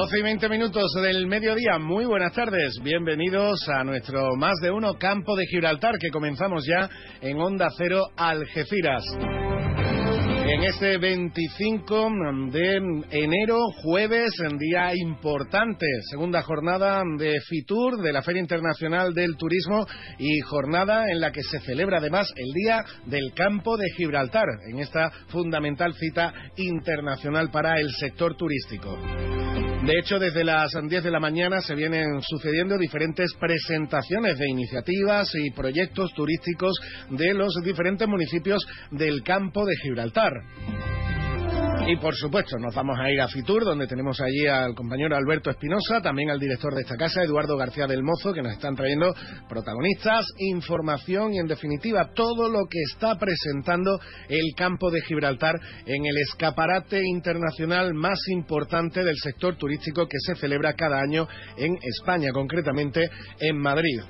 12 y 20 minutos del mediodía, muy buenas tardes, bienvenidos a nuestro más de uno campo de Gibraltar que comenzamos ya en Onda Cero Algeciras. En este 25 de enero, jueves, día importante, segunda jornada de FITUR, de la Feria Internacional del Turismo, y jornada en la que se celebra además el Día del Campo de Gibraltar, en esta fundamental cita internacional para el sector turístico. De hecho, desde las 10 de la mañana se vienen sucediendo diferentes presentaciones de iniciativas y proyectos turísticos de los diferentes municipios del campo de Gibraltar. Y por supuesto, nos vamos a ir a Fitur, donde tenemos allí al compañero Alberto Espinosa, también al director de esta casa, Eduardo García del Mozo, que nos están trayendo protagonistas, información y, en definitiva, todo lo que está presentando el campo de Gibraltar en el escaparate internacional más importante del sector turístico que se celebra cada año en España, concretamente en Madrid.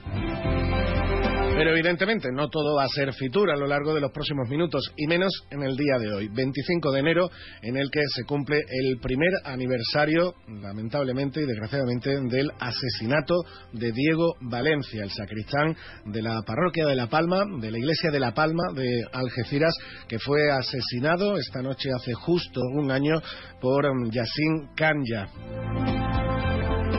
Pero evidentemente no todo va a ser Fitur a lo largo de los próximos minutos y menos en el día de hoy, 25 de enero, en el que se cumple el primer aniversario, lamentablemente y desgraciadamente, del asesinato de Diego Valencia, el sacristán de la parroquia de La Palma, de la iglesia de La Palma de Algeciras, que fue asesinado esta noche hace justo un año por Yassin Kanya.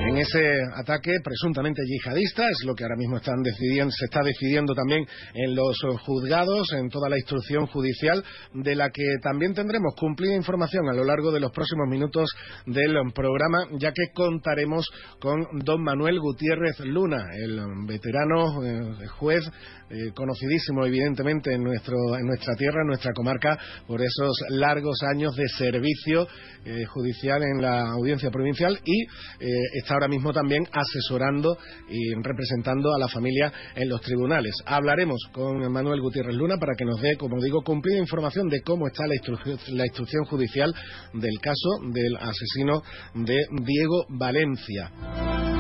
En ese ataque presuntamente yihadista es lo que ahora mismo están decidiendo, se está decidiendo también en los juzgados, en toda la instrucción judicial, de la que también tendremos cumplida información a lo largo de los próximos minutos del programa, ya que contaremos con don Manuel Gutiérrez Luna, el veterano eh, juez eh, conocidísimo evidentemente en, nuestro, en nuestra tierra, en nuestra comarca, por esos largos años de servicio eh, judicial en la audiencia provincial y está ahora mismo también asesorando y representando a la familia en los tribunales. Hablaremos con Manuel Gutiérrez Luna para que nos dé, como digo, cumplida información de cómo está la, la instrucción judicial del caso del asesino de Diego Valencia.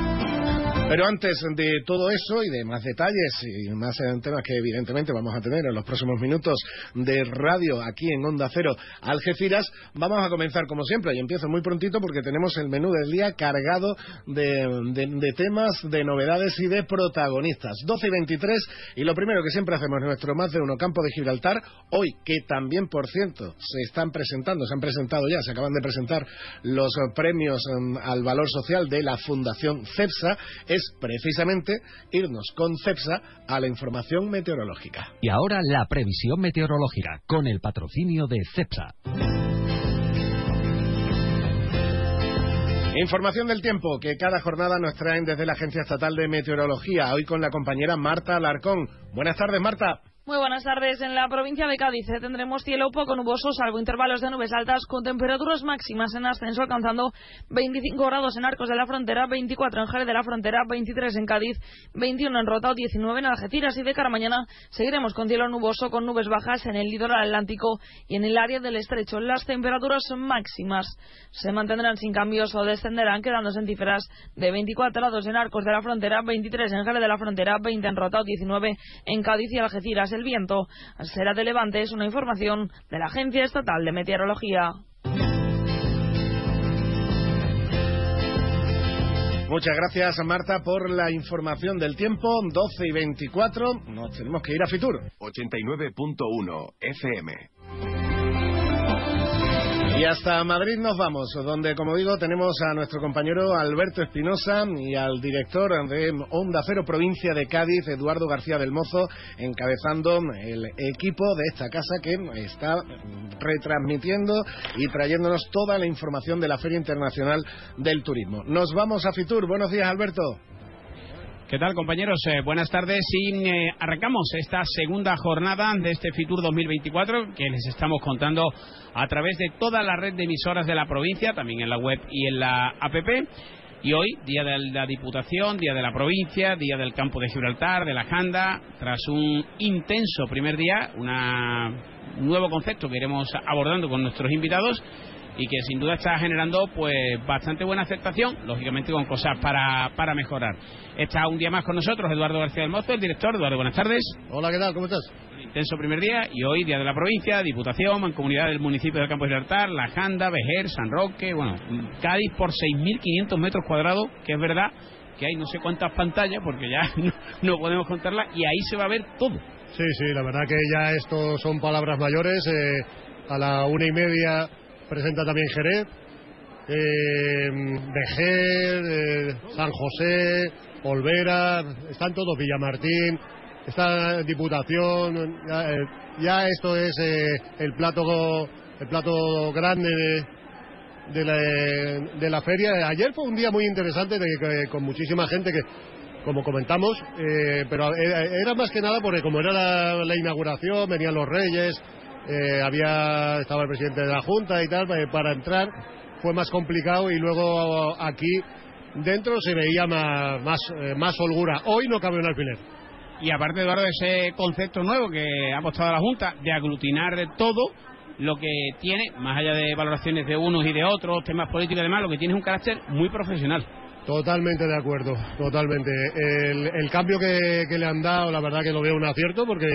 Pero antes de todo eso y de más detalles y más temas que evidentemente vamos a tener en los próximos minutos de radio aquí en Onda Cero Algeciras, vamos a comenzar como siempre y empiezo muy prontito porque tenemos el menú del día cargado de, temas, de novedades y de protagonistas. 12 y 23 y lo primero que siempre hacemos en nuestro más de uno campo de Gibraltar, hoy que también por cierto se están presentando, se han presentado ya, se acaban de presentar los premios um, al valor social de la Fundación CEPSA, es precisamente irnos con CEPSA a la información meteorológica. Y ahora la previsión meteorológica con el patrocinio de CEPSA. Información del tiempo que cada jornada nos traen desde la Agencia Estatal de Meteorología. Hoy con la compañera Marta Alarcón. Buenas tardes, Marta. Muy buenas tardes. En la provincia de Cádiz eh, tendremos cielo poco nuboso, salvo intervalos de nubes altas, con temperaturas máximas en ascenso, alcanzando 25 grados en Arcos de la Frontera, 24 en Jerez de la Frontera, 23 en Cádiz, 21 en Rota, 19 en Algeciras. Y de cara mañana seguiremos con cielo nuboso, con nubes bajas en el litoral atlántico y en el área del estrecho. Las temperaturas máximas se mantendrán sin cambios o descenderán, quedándose en cifras de 24 grados en Arcos de la Frontera, 23 en Jerez de la Frontera, 20 en Rota, 19 en Cádiz y Algeciras el viento será de levante. Es una información de la Agencia Estatal de Meteorología. Muchas gracias, Marta, por la información del tiempo. 12 y 24. Nos tenemos que ir a Fitur. 89.1 FM. Y hasta Madrid nos vamos, donde, como digo, tenemos a nuestro compañero Alberto Espinosa y al director de Onda Cero Provincia de Cádiz, Eduardo García del Mozo, encabezando el equipo de esta casa que está retransmitiendo y trayéndonos toda la información de la Feria Internacional del Turismo. Nos vamos a Fitur. Buenos días, Alberto. ¿Qué tal, compañeros? Eh, buenas tardes eh, arrancamos esta segunda jornada de este Fitur 2024 que les estamos contando a través de toda la red de emisoras de la provincia, también en la web y en la APP. Y hoy, día de la Diputación, día de la provincia, día del campo de Gibraltar, de la Janda, tras un intenso primer día, un nuevo concepto que iremos abordando con nuestros invitados y que sin duda está generando pues bastante buena aceptación, lógicamente con cosas para, para mejorar. Está un día más con nosotros Eduardo García del Mozo, el director. Eduardo, buenas tardes. Hola, ¿qué tal? ¿Cómo estás? intenso primer día y hoy día de la provincia, Diputación, Mancomunidad del municipio del Campo de Libertad, La Janda, Vejer, San Roque, bueno, Cádiz por 6.500 metros cuadrados, que es verdad que hay no sé cuántas pantallas, porque ya no, podemos contarlas, y ahí se va a ver todo. Sí, sí, la verdad que ya esto son palabras mayores. Eh, a la una y media presenta también Jerez, eh, Vejer, eh, San José, Olvera, están todos, Villamartín, esta Diputación, ya, eh, esto es eh, el plato el plato grande de, la, de, la, feria. Ayer fue un día muy interesante con muchísima gente que, como comentamos, eh, pero era, más que nada porque como era la, inauguración, venían los reyes, había estaba el presidente de la Junta y tal, para entrar fue más complicado y luego aquí dentro se veía más, más, más holgura. Hoy no cabe un alfiler. Y aparte, Eduardo, ese concepto nuevo que ha apostado la Junta de aglutinar todo lo que tiene, más allá de valoraciones de unos y de otros, temas políticos y demás, lo que tiene es un carácter muy profesional. Totalmente de acuerdo, totalmente. El, cambio que, le han dado, la verdad que lo veo un acierto porque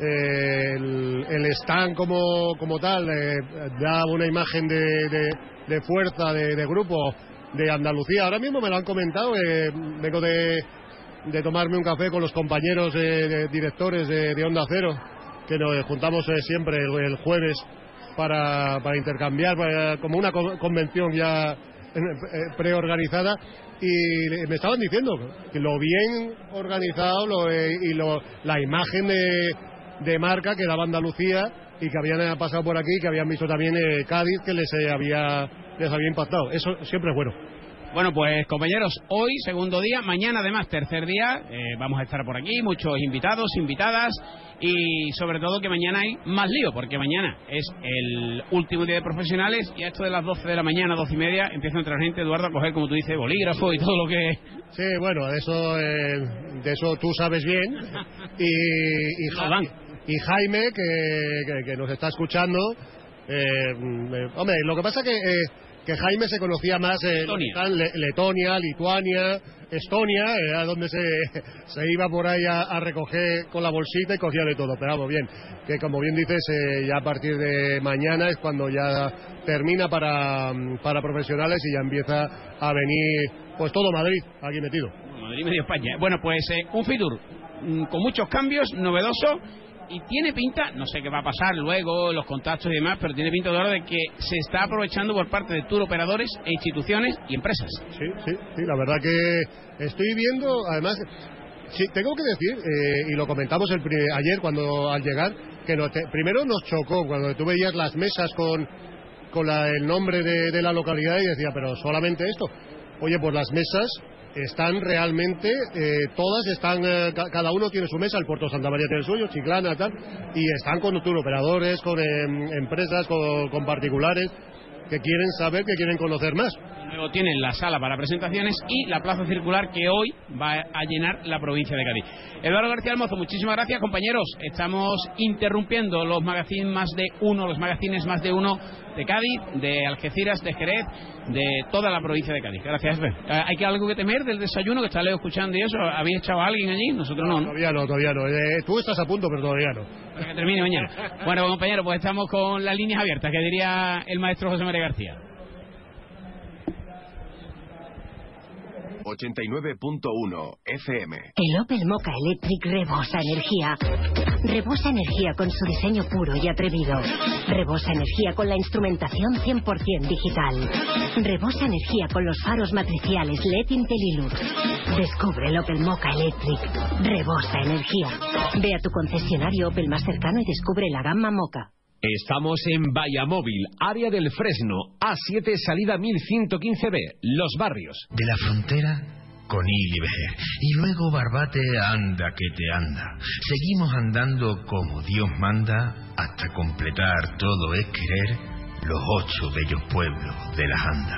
eh, el, stand como, como tal eh, da una imagen de, fuerza, de, grupo de Andalucía. Ahora mismo me lo han comentado, eh, vengo de, de tomarme un café con los compañeros de, directores de, Onda Cero, que nos juntamos eh, siempre el, jueves para, para intercambiar, como una convención ya eh, preorganizada. Y me estaban diciendo que lo bien organizado lo, eh, y lo, la imagen de, de marca que daba Andalucía y que habían pasado por aquí, que habían visto también Cádiz, que les había, les había impactado. Eso siempre es bueno. Bueno, pues compañeros, hoy segundo día, mañana además tercer día, eh, vamos a estar por aquí, muchos invitados, invitadas y sobre todo que mañana hay más lío, porque mañana es el último día de profesionales y a esto de las 12 de la mañana, 12 y media, empieza a entrar gente, Eduardo, a coger, como tú dices, bolígrafo y todo lo que... Sí, bueno, de eso, eh, de eso tú sabes bien. Y, y, Jaime, que, nos está escuchando, eh, mm, hombre, lo que pasa que que Jaime se conocía más en Letonia, Lituania, Estonia, era donde se, se iba por ahí a, recoger con la bolsita y cogía de todo. Pero vamos, bien, que como bien dices, eh, ya a partir de mañana es cuando ya termina para, para profesionales y ya empieza a venir pues todo Madrid aquí metido. Madrid medio España. Bueno, pues eh, un Fitur mm, con muchos cambios, novedoso y tiene pinta, no sé qué va a pasar luego, los contactos y demás, pero tiene pinta de de que se está aprovechando por parte de tour operadores e instituciones y empresas. Sí, sí, sí, la verdad que estoy viendo, además, sí, tengo que decir, eh, y lo comentamos el ayer cuando al llegar, que primero nos chocó cuando tú veías las mesas con, con el nombre de, de la localidad y decía, pero solamente esto. Oye, pues las mesas están realmente, eh, todas están, eh, cada uno tiene su mesa, el Puerto Santa María tiene el suyo, Chiclana, tal, y están con operadores, con em, empresas, con, particulares que quieren saber, que quieren conocer más. Luego tienen la sala para presentaciones y la plaza circular que hoy va a llenar la provincia de Cádiz. Eduardo García Almozo, muchísimas gracias compañeros. Estamos interrumpiendo los magazines más de uno, los magazines más de uno de Cádiz, de Algeciras, de Jerez, de toda la provincia de Cádiz. Gracias, eh, ¿Hay que algo que temer del desayuno que está Leo escuchando y eso? ¿Habéis echado a alguien allí? Nosotros no. Todavía no, todavía no. Eh, tú estás a punto, pero todavía no. Para que termine mañana. Bueno, compañeros, pues estamos con las líneas abiertas, que diría el maestro José María García. 89.1 FM. El Opel Mocha Electric rebosa energía. Rebosa energía con su diseño puro y atrevido. Rebosa energía con la instrumentación 100% digital. Rebosa energía con los faros matriciales LED Intellilux. Descubre el Opel Mocha Electric. Rebosa energía. Ve a tu concesionario Opel más cercano y descubre la gama Mocha. Estamos en Vallamóvil, área del Fresno, A7, salida 1115B, Los Barrios. De la frontera con Iliber. Y luego Barbate anda que te anda. Seguimos andando como Dios manda hasta completar todo es querer los ocho bellos pueblos de la Anda.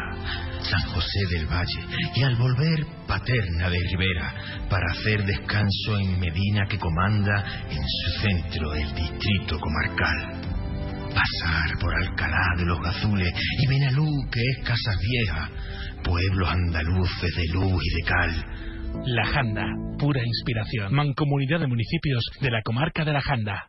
San José del Valle, y al volver Paterna de Rivera, para hacer descanso en Medina que comanda en su centro el distrito comarcal. Pasar por Alcalá de los Gazules y Benalú, que es Casas Viejas, pueblos andaluces de luz y de cal. La Janda, pura inspiración. Mancomunidad de municipios de la comarca de La Janda.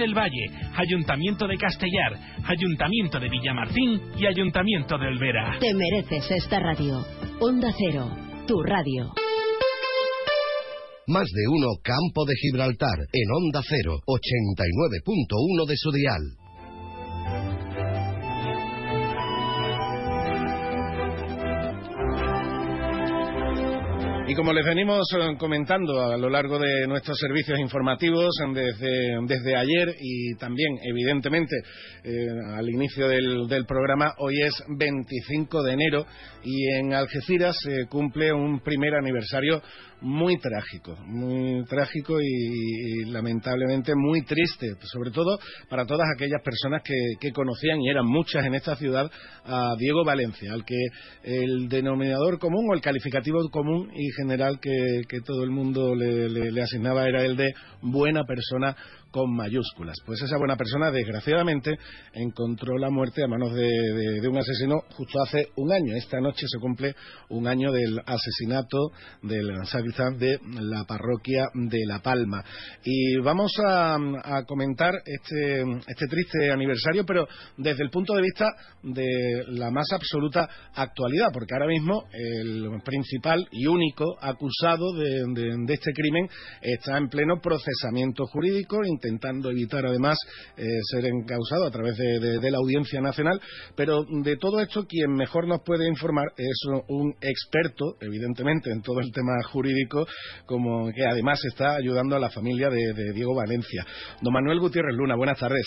del Valle, Ayuntamiento de Castellar, Ayuntamiento de Villamartín y Ayuntamiento de Olvera. Te mereces esta radio. Onda Cero, tu radio. Más de uno Campo de Gibraltar en Onda Cero, 89.1 de su dial. Y como les venimos eh, comentando a lo largo de nuestros servicios informativos desde, desde ayer y también, evidentemente, eh, al inicio del, del programa, hoy es 25 de enero y en Algeciras se cumple un primer aniversario muy trágico, muy trágico y, lamentablemente muy triste, sobre todo para todas aquellas personas que, que conocían, y eran muchas en esta ciudad, a Diego Valencia, al que el denominador común o el calificativo común y general que, todo el mundo le asignaba era el de buena persona con mayúsculas. Pues esa buena persona, desgraciadamente, encontró la muerte a manos de, un asesino justo hace un año. Esta noche se cumple un año del asesinato del sacristán de la parroquia de La Palma. Y vamos a, a comentar este, este triste aniversario, pero desde el punto de vista de la más absoluta actualidad, porque ahora mismo el principal y único acusado de este crimen está en pleno procesamiento jurídico, intentando evitar además eh, ser encausado a través de, la Audiencia Nacional. Pero de todo esto, quien mejor nos puede informar es un experto, evidentemente, en todo el tema jurídico, como que además está ayudando a la familia de, de Diego Valencia. Don Manuel Gutiérrez Luna, buenas tardes.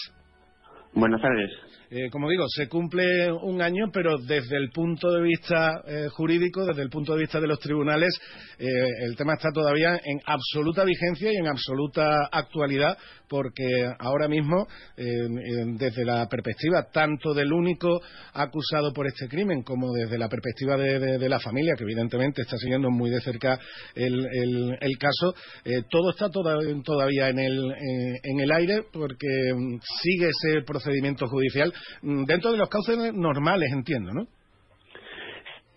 Buenas tardes. Eh, como digo, se cumple un año, pero desde el punto de vista eh, jurídico, desde el punto de vista de los tribunales, eh, el tema está todavía en absoluta vigencia y en absoluta actualidad, porque ahora mismo, desde la perspectiva tanto del único acusado por este crimen como desde la perspectiva de, la familia, que evidentemente está siguiendo muy de cerca el, caso, todo está toda- todavía en el, en el aire porque mm, sigue ese procedimiento judicial dentro de los cauces normales, entiendo, ¿no?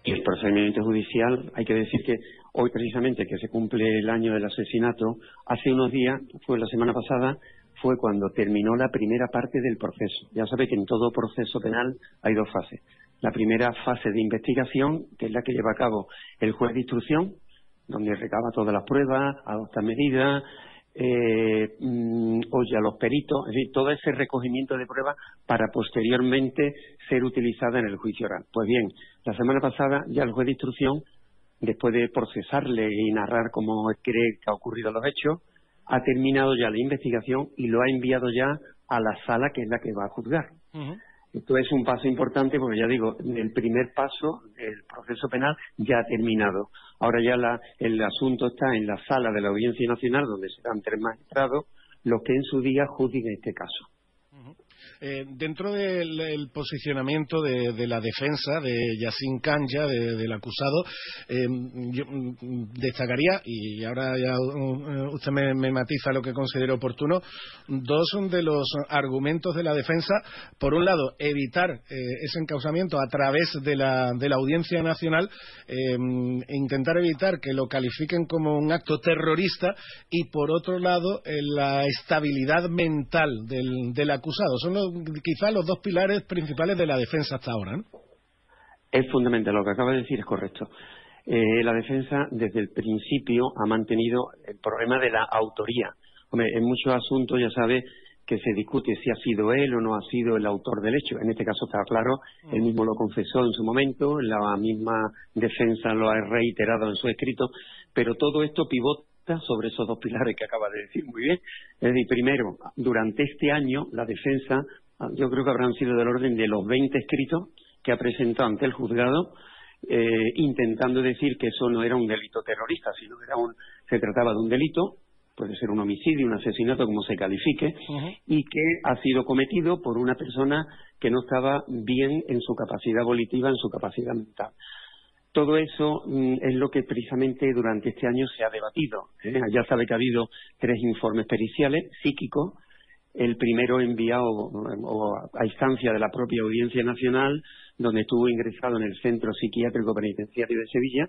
El procedimiento judicial, hay que decir que hoy precisamente que se cumple el año del asesinato, hace unos días, fue la semana pasada, fue cuando terminó la primera parte del proceso. Ya sabe que en todo proceso penal hay dos fases. La primera fase de investigación, que es la que lleva a cabo el juez de instrucción, donde recaba todas las pruebas, adopta medidas, eh, mm, oye a los peritos, es decir, todo ese recogimiento de pruebas para posteriormente ser utilizada en el juicio oral. Pues bien, la semana pasada ya el juez de instrucción, después de procesarle y narrar cómo cree que ha ocurrido los hechos, ha terminado ya la investigación y lo ha enviado ya a la sala que es la que va a juzgar. Esto es un paso importante porque ya digo, el primer paso del proceso penal ya ha terminado. Ahora ya la- el asunto está en la sala de la Audiencia Nacional donde serán tres magistrados los que en su día juzguen este caso. Eh, dentro del el posicionamiento de, la defensa de Yacine Canja, de- del acusado, eh, yo mm, destacaría, y ahora ya uh, usted me, matiza lo que considero oportuno, dos de los argumentos de la defensa. Por un lado, evitar eh, ese encausamiento a través de la, de la Audiencia Nacional, intentar evitar que lo califiquen como un acto terrorista y, por otro lado, la estabilidad mental del, acusado. Los- quizá los dos pilares principales de la defensa hasta ahora. ¿no? Es fundamental, lo que acaba de decir es correcto. Eh, la defensa desde el principio ha mantenido el problema de la autoría. Hombre, en muchos asuntos ya sabe que se discute si ha sido él o no ha sido el autor del hecho. En este caso está claro, él mismo lo confesó en su momento, la misma defensa lo ha reiterado en su escrito, pero todo esto pivota sobre esos dos pilares que acaba de decir muy bien. Es decir, primero, durante este año la defensa, yo creo que habrán sido del orden de los 20 escritos que ha presentado ante el juzgado, eh, intentando decir que eso no era un delito terrorista, sino que era un, se trataba de un delito puede ser un homicidio, un asesinato, como se califique, y que ha sido cometido por una persona que no estaba bien en su capacidad volitiva, en su capacidad mental. Todo eso mm, es lo que precisamente durante este año se ha debatido. ¿eh? Ya sabe que ha habido tres informes periciales psíquicos. El primero enviado a instancia de la propia Audiencia Nacional, donde estuvo ingresado en el Centro Psiquiátrico Penitenciario de Sevilla,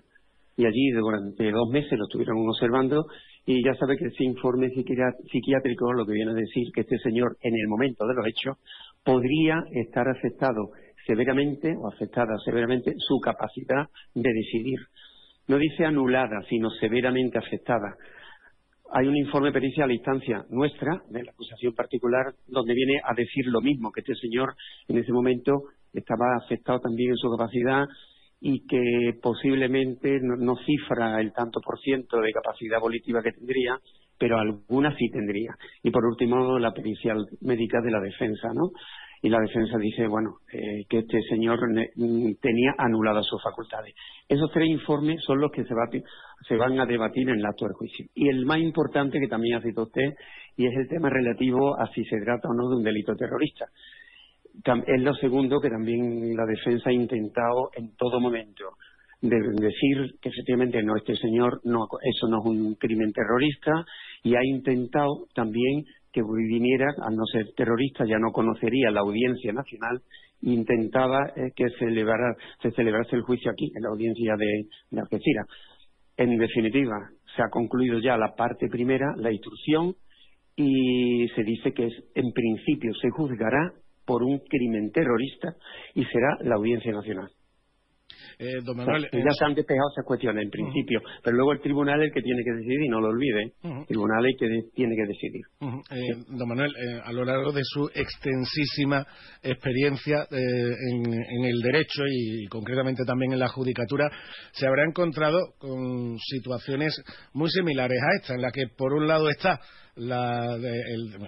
y allí durante dos meses lo estuvieron observando y ya sabe que ese informe psiquiátrico lo que viene a decir que este señor en el momento de los hechos podría estar afectado severamente o afectada severamente su capacidad de decidir. No dice anulada, sino severamente afectada. Hay un informe pericial a instancia nuestra, de la acusación particular, donde viene a decir lo mismo, que este señor en ese momento estaba afectado también en su capacidad y que posiblemente no, cifra el tanto por ciento de capacidad volitiva que tendría, pero alguna sí tendría. Y por último, la pericial médica de la defensa, ¿no? Y la defensa dice, bueno, eh, que este señor mm, tenía anuladas sus facultades. Esos tres informes son los que se, se van a debatir en el acto del juicio. Y el más importante, que también ha citado usted, y es el tema relativo a si se trata o no de un delito terrorista es lo segundo que también la defensa ha intentado en todo momento de decir que efectivamente no este señor no eso no es un crimen terrorista y ha intentado también que viniera a no ser terrorista ya no conocería la audiencia nacional intentaba eh, que celebrara, se celebrase el juicio aquí en la audiencia de, de Algeciras en definitiva se ha concluido ya la parte primera la instrucción y se dice que es, en principio se juzgará por un crimen terrorista y será la Audiencia Nacional. Eh, ya se han despejado esas cuestiones en principio, pero luego el tribunal es el que tiene que decidir, y no lo olvide, el tribunal es el que tiene que decidir. Eh, don Manuel, eh, a lo largo de su extensísima experiencia en, en, el derecho y, concretamente también en la judicatura, se habrá encontrado con situaciones muy similares a esta, en la que por un lado está la,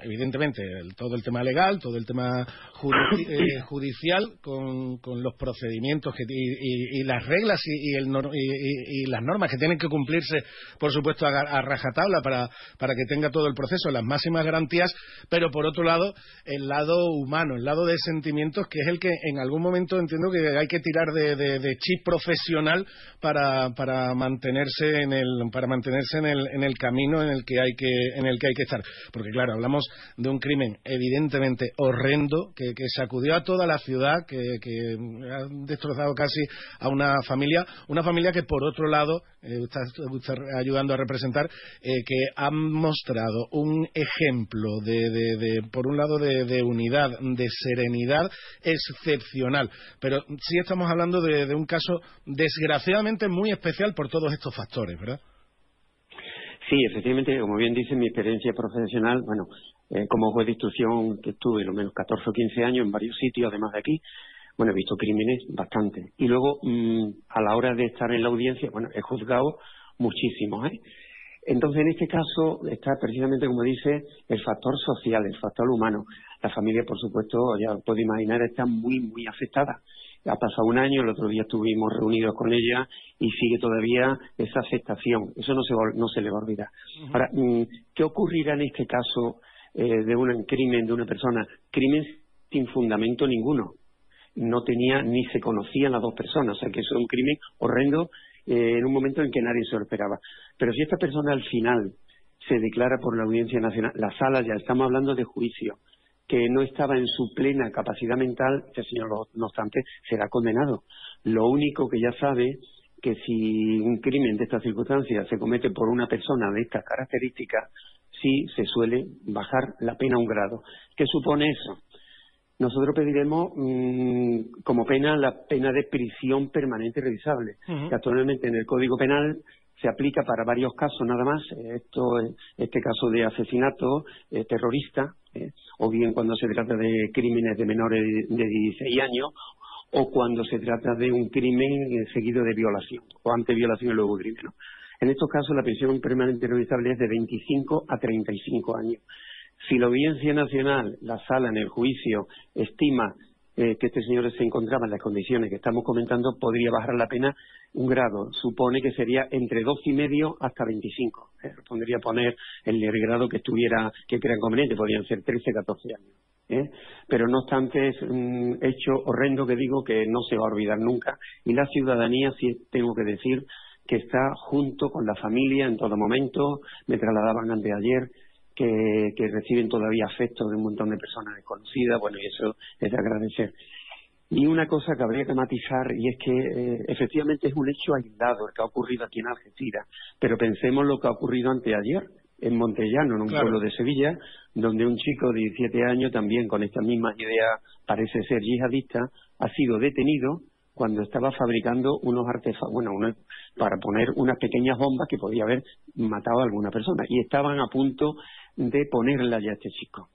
evidentemente todo el tema legal, todo el tema eh, judicial con, los procedimientos y, las reglas y, y, las normas que tienen que cumplirse, por supuesto, a, rajatabla para, para que tenga todo el proceso las máximas garantías, pero por otro lado, el lado humano, el lado de sentimientos, que es el que en algún momento entiendo que hay que tirar de, chip profesional para, para mantenerse en el para mantenerse en el, en el camino en el que hay que en el que hay que estar. Porque claro, hablamos de un crimen evidentemente horrendo que, sacudió a toda la ciudad, que, ha destrozado casi a una familia, una familia que por otro lado, eh, está, ayudando a representar, eh, que ha mostrado un ejemplo de, por un lado, de, unidad, de serenidad excepcional. Pero sí estamos hablando de un caso desgraciadamente muy especial por todos estos factores, ¿verdad? Sí, efectivamente, como bien dice mi experiencia profesional, bueno, eh, como juez de instrucción que estuve lo menos 14 o 15 años en varios sitios, además de aquí, bueno, he visto crímenes bastante. Y luego, mm, a la hora de estar en la audiencia, bueno, he juzgado muchísimo, ¿eh? Entonces, en este caso está precisamente, como dice, el factor social, el factor humano. La familia, por supuesto, ya puede imaginar, está muy, muy afectada ha pasado un año, el otro día estuvimos reunidos con ella y sigue todavía esa aceptación. Eso no se, no se le va a olvidar. Ahora, mm, ¿qué ocurrirá en este caso eh, de un crimen de una persona? Crimen sin fundamento ninguno. No tenía ni se conocían las dos personas, o sea que eso es un crimen horrendo eh, en un momento en que nadie se lo esperaba. Pero si esta persona al final se declara por la Audiencia Nacional, la sala ya estamos hablando de juicio, que no estaba en su plena capacidad mental, este señor, no obstante, será condenado. Lo único que ya sabe que si un crimen de estas circunstancias se comete por una persona de estas características, sí se suele bajar la pena un grado. ¿Qué supone eso? Nosotros pediremos mm, como pena la pena de prisión permanente revisable, que actualmente en el Código Penal se aplica para varios casos nada más. Esto, este caso de asesinato eh, terrorista, eh, o bien cuando se trata de crímenes de menores de, 16 años, o cuando se trata de un crimen eh, seguido de violación, o ante violación y luego crimen. En estos casos la prisión permanente revisable es de 25 a 35 años. Si la Audiencia Nacional, la sala en el juicio, estima que este señor se encontraba en las condiciones que estamos comentando, podría bajar la pena un grado supone que sería entre dos y medio hasta 25. ¿eh? Podría poner el grado que estuviera, que crea conveniente, podrían ser 13, 14 años. ¿eh? Pero no obstante es un hecho horrendo que digo que no se va a olvidar nunca. Y la ciudadanía, sí tengo que decir, que está junto con la familia en todo momento. Me trasladaban anteayer que, que reciben todavía afecto de un montón de personas desconocidas. Bueno, y eso es de agradecer. Y una cosa que habría que matizar, y es que eh, efectivamente es un hecho aislado el que ha ocurrido aquí en Algeciras, pero pensemos lo que ha ocurrido anteayer en Montellano, en un pueblo de Sevilla, donde un chico de 17 años, también con estas mismas ideas, parece ser yihadista, ha sido detenido cuando estaba fabricando unos artefactos, bueno, para poner unas pequeñas bombas que podía haber matado a alguna persona. Y estaban a punto de ponerla ya a este chico.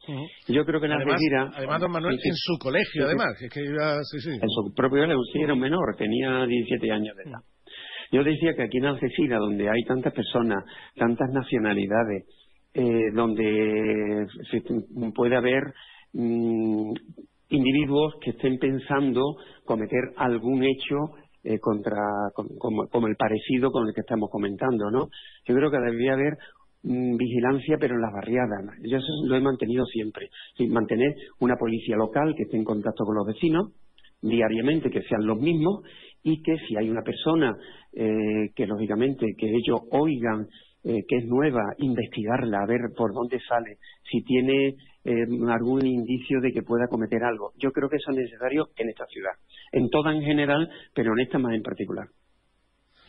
Yo creo que en además, Además, don Manuel, en su colegio, además. que En su propio colegio, sí, era un menor, tenía 17 años de edad. Yo decía que aquí en Algeciras, donde hay tantas personas, tantas nacionalidades, eh, donde puede haber mm, individuos que estén pensando cometer algún hecho eh, contra como, como, el parecido con el que estamos comentando, ¿no? Yo creo que debería haber vigilancia, pero en las barriadas. Yo eso lo he mantenido siempre. mantener una policía local que esté en contacto con los vecinos diariamente, que sean los mismos, y que si hay una persona eh, que lógicamente que ellos oigan eh, que es nueva, investigarla, a ver por dónde sale, si tiene eh, algún indicio de que pueda cometer algo. Yo creo que eso es necesario en esta ciudad, en toda en general, pero en esta más en particular.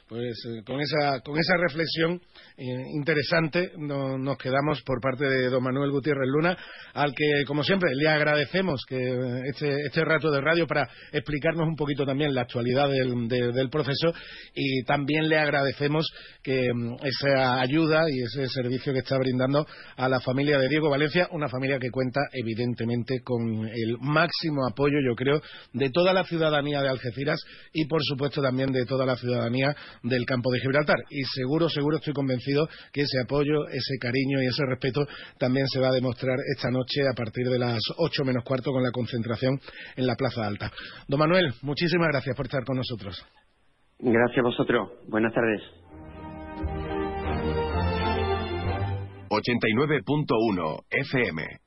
Pues con esa con esa reflexión eh, interesante nos quedamos por parte de don Manuel Gutiérrez Luna, al que como siempre le agradecemos eh, este, este rato de radio para explicarnos un poquito también la actualidad del, del proceso y también le agradecemos que mm, esa ayuda y ese servicio que está brindando a la familia de Diego Valencia, una familia que cuenta evidentemente con el máximo apoyo, yo creo, de toda la ciudadanía de Algeciras y por supuesto también de toda la ciudadanía del campo de Gibraltar. Y seguro, seguro estoy convencido que ese apoyo, ese cariño y ese respeto también se va a demostrar esta noche a partir de las ocho menos cuarto con la concentración en la Plaza Alta. Don Manuel, muchísimas gracias por estar con nosotros. Gracias a vosotros. Buenas tardes. 89.1 FM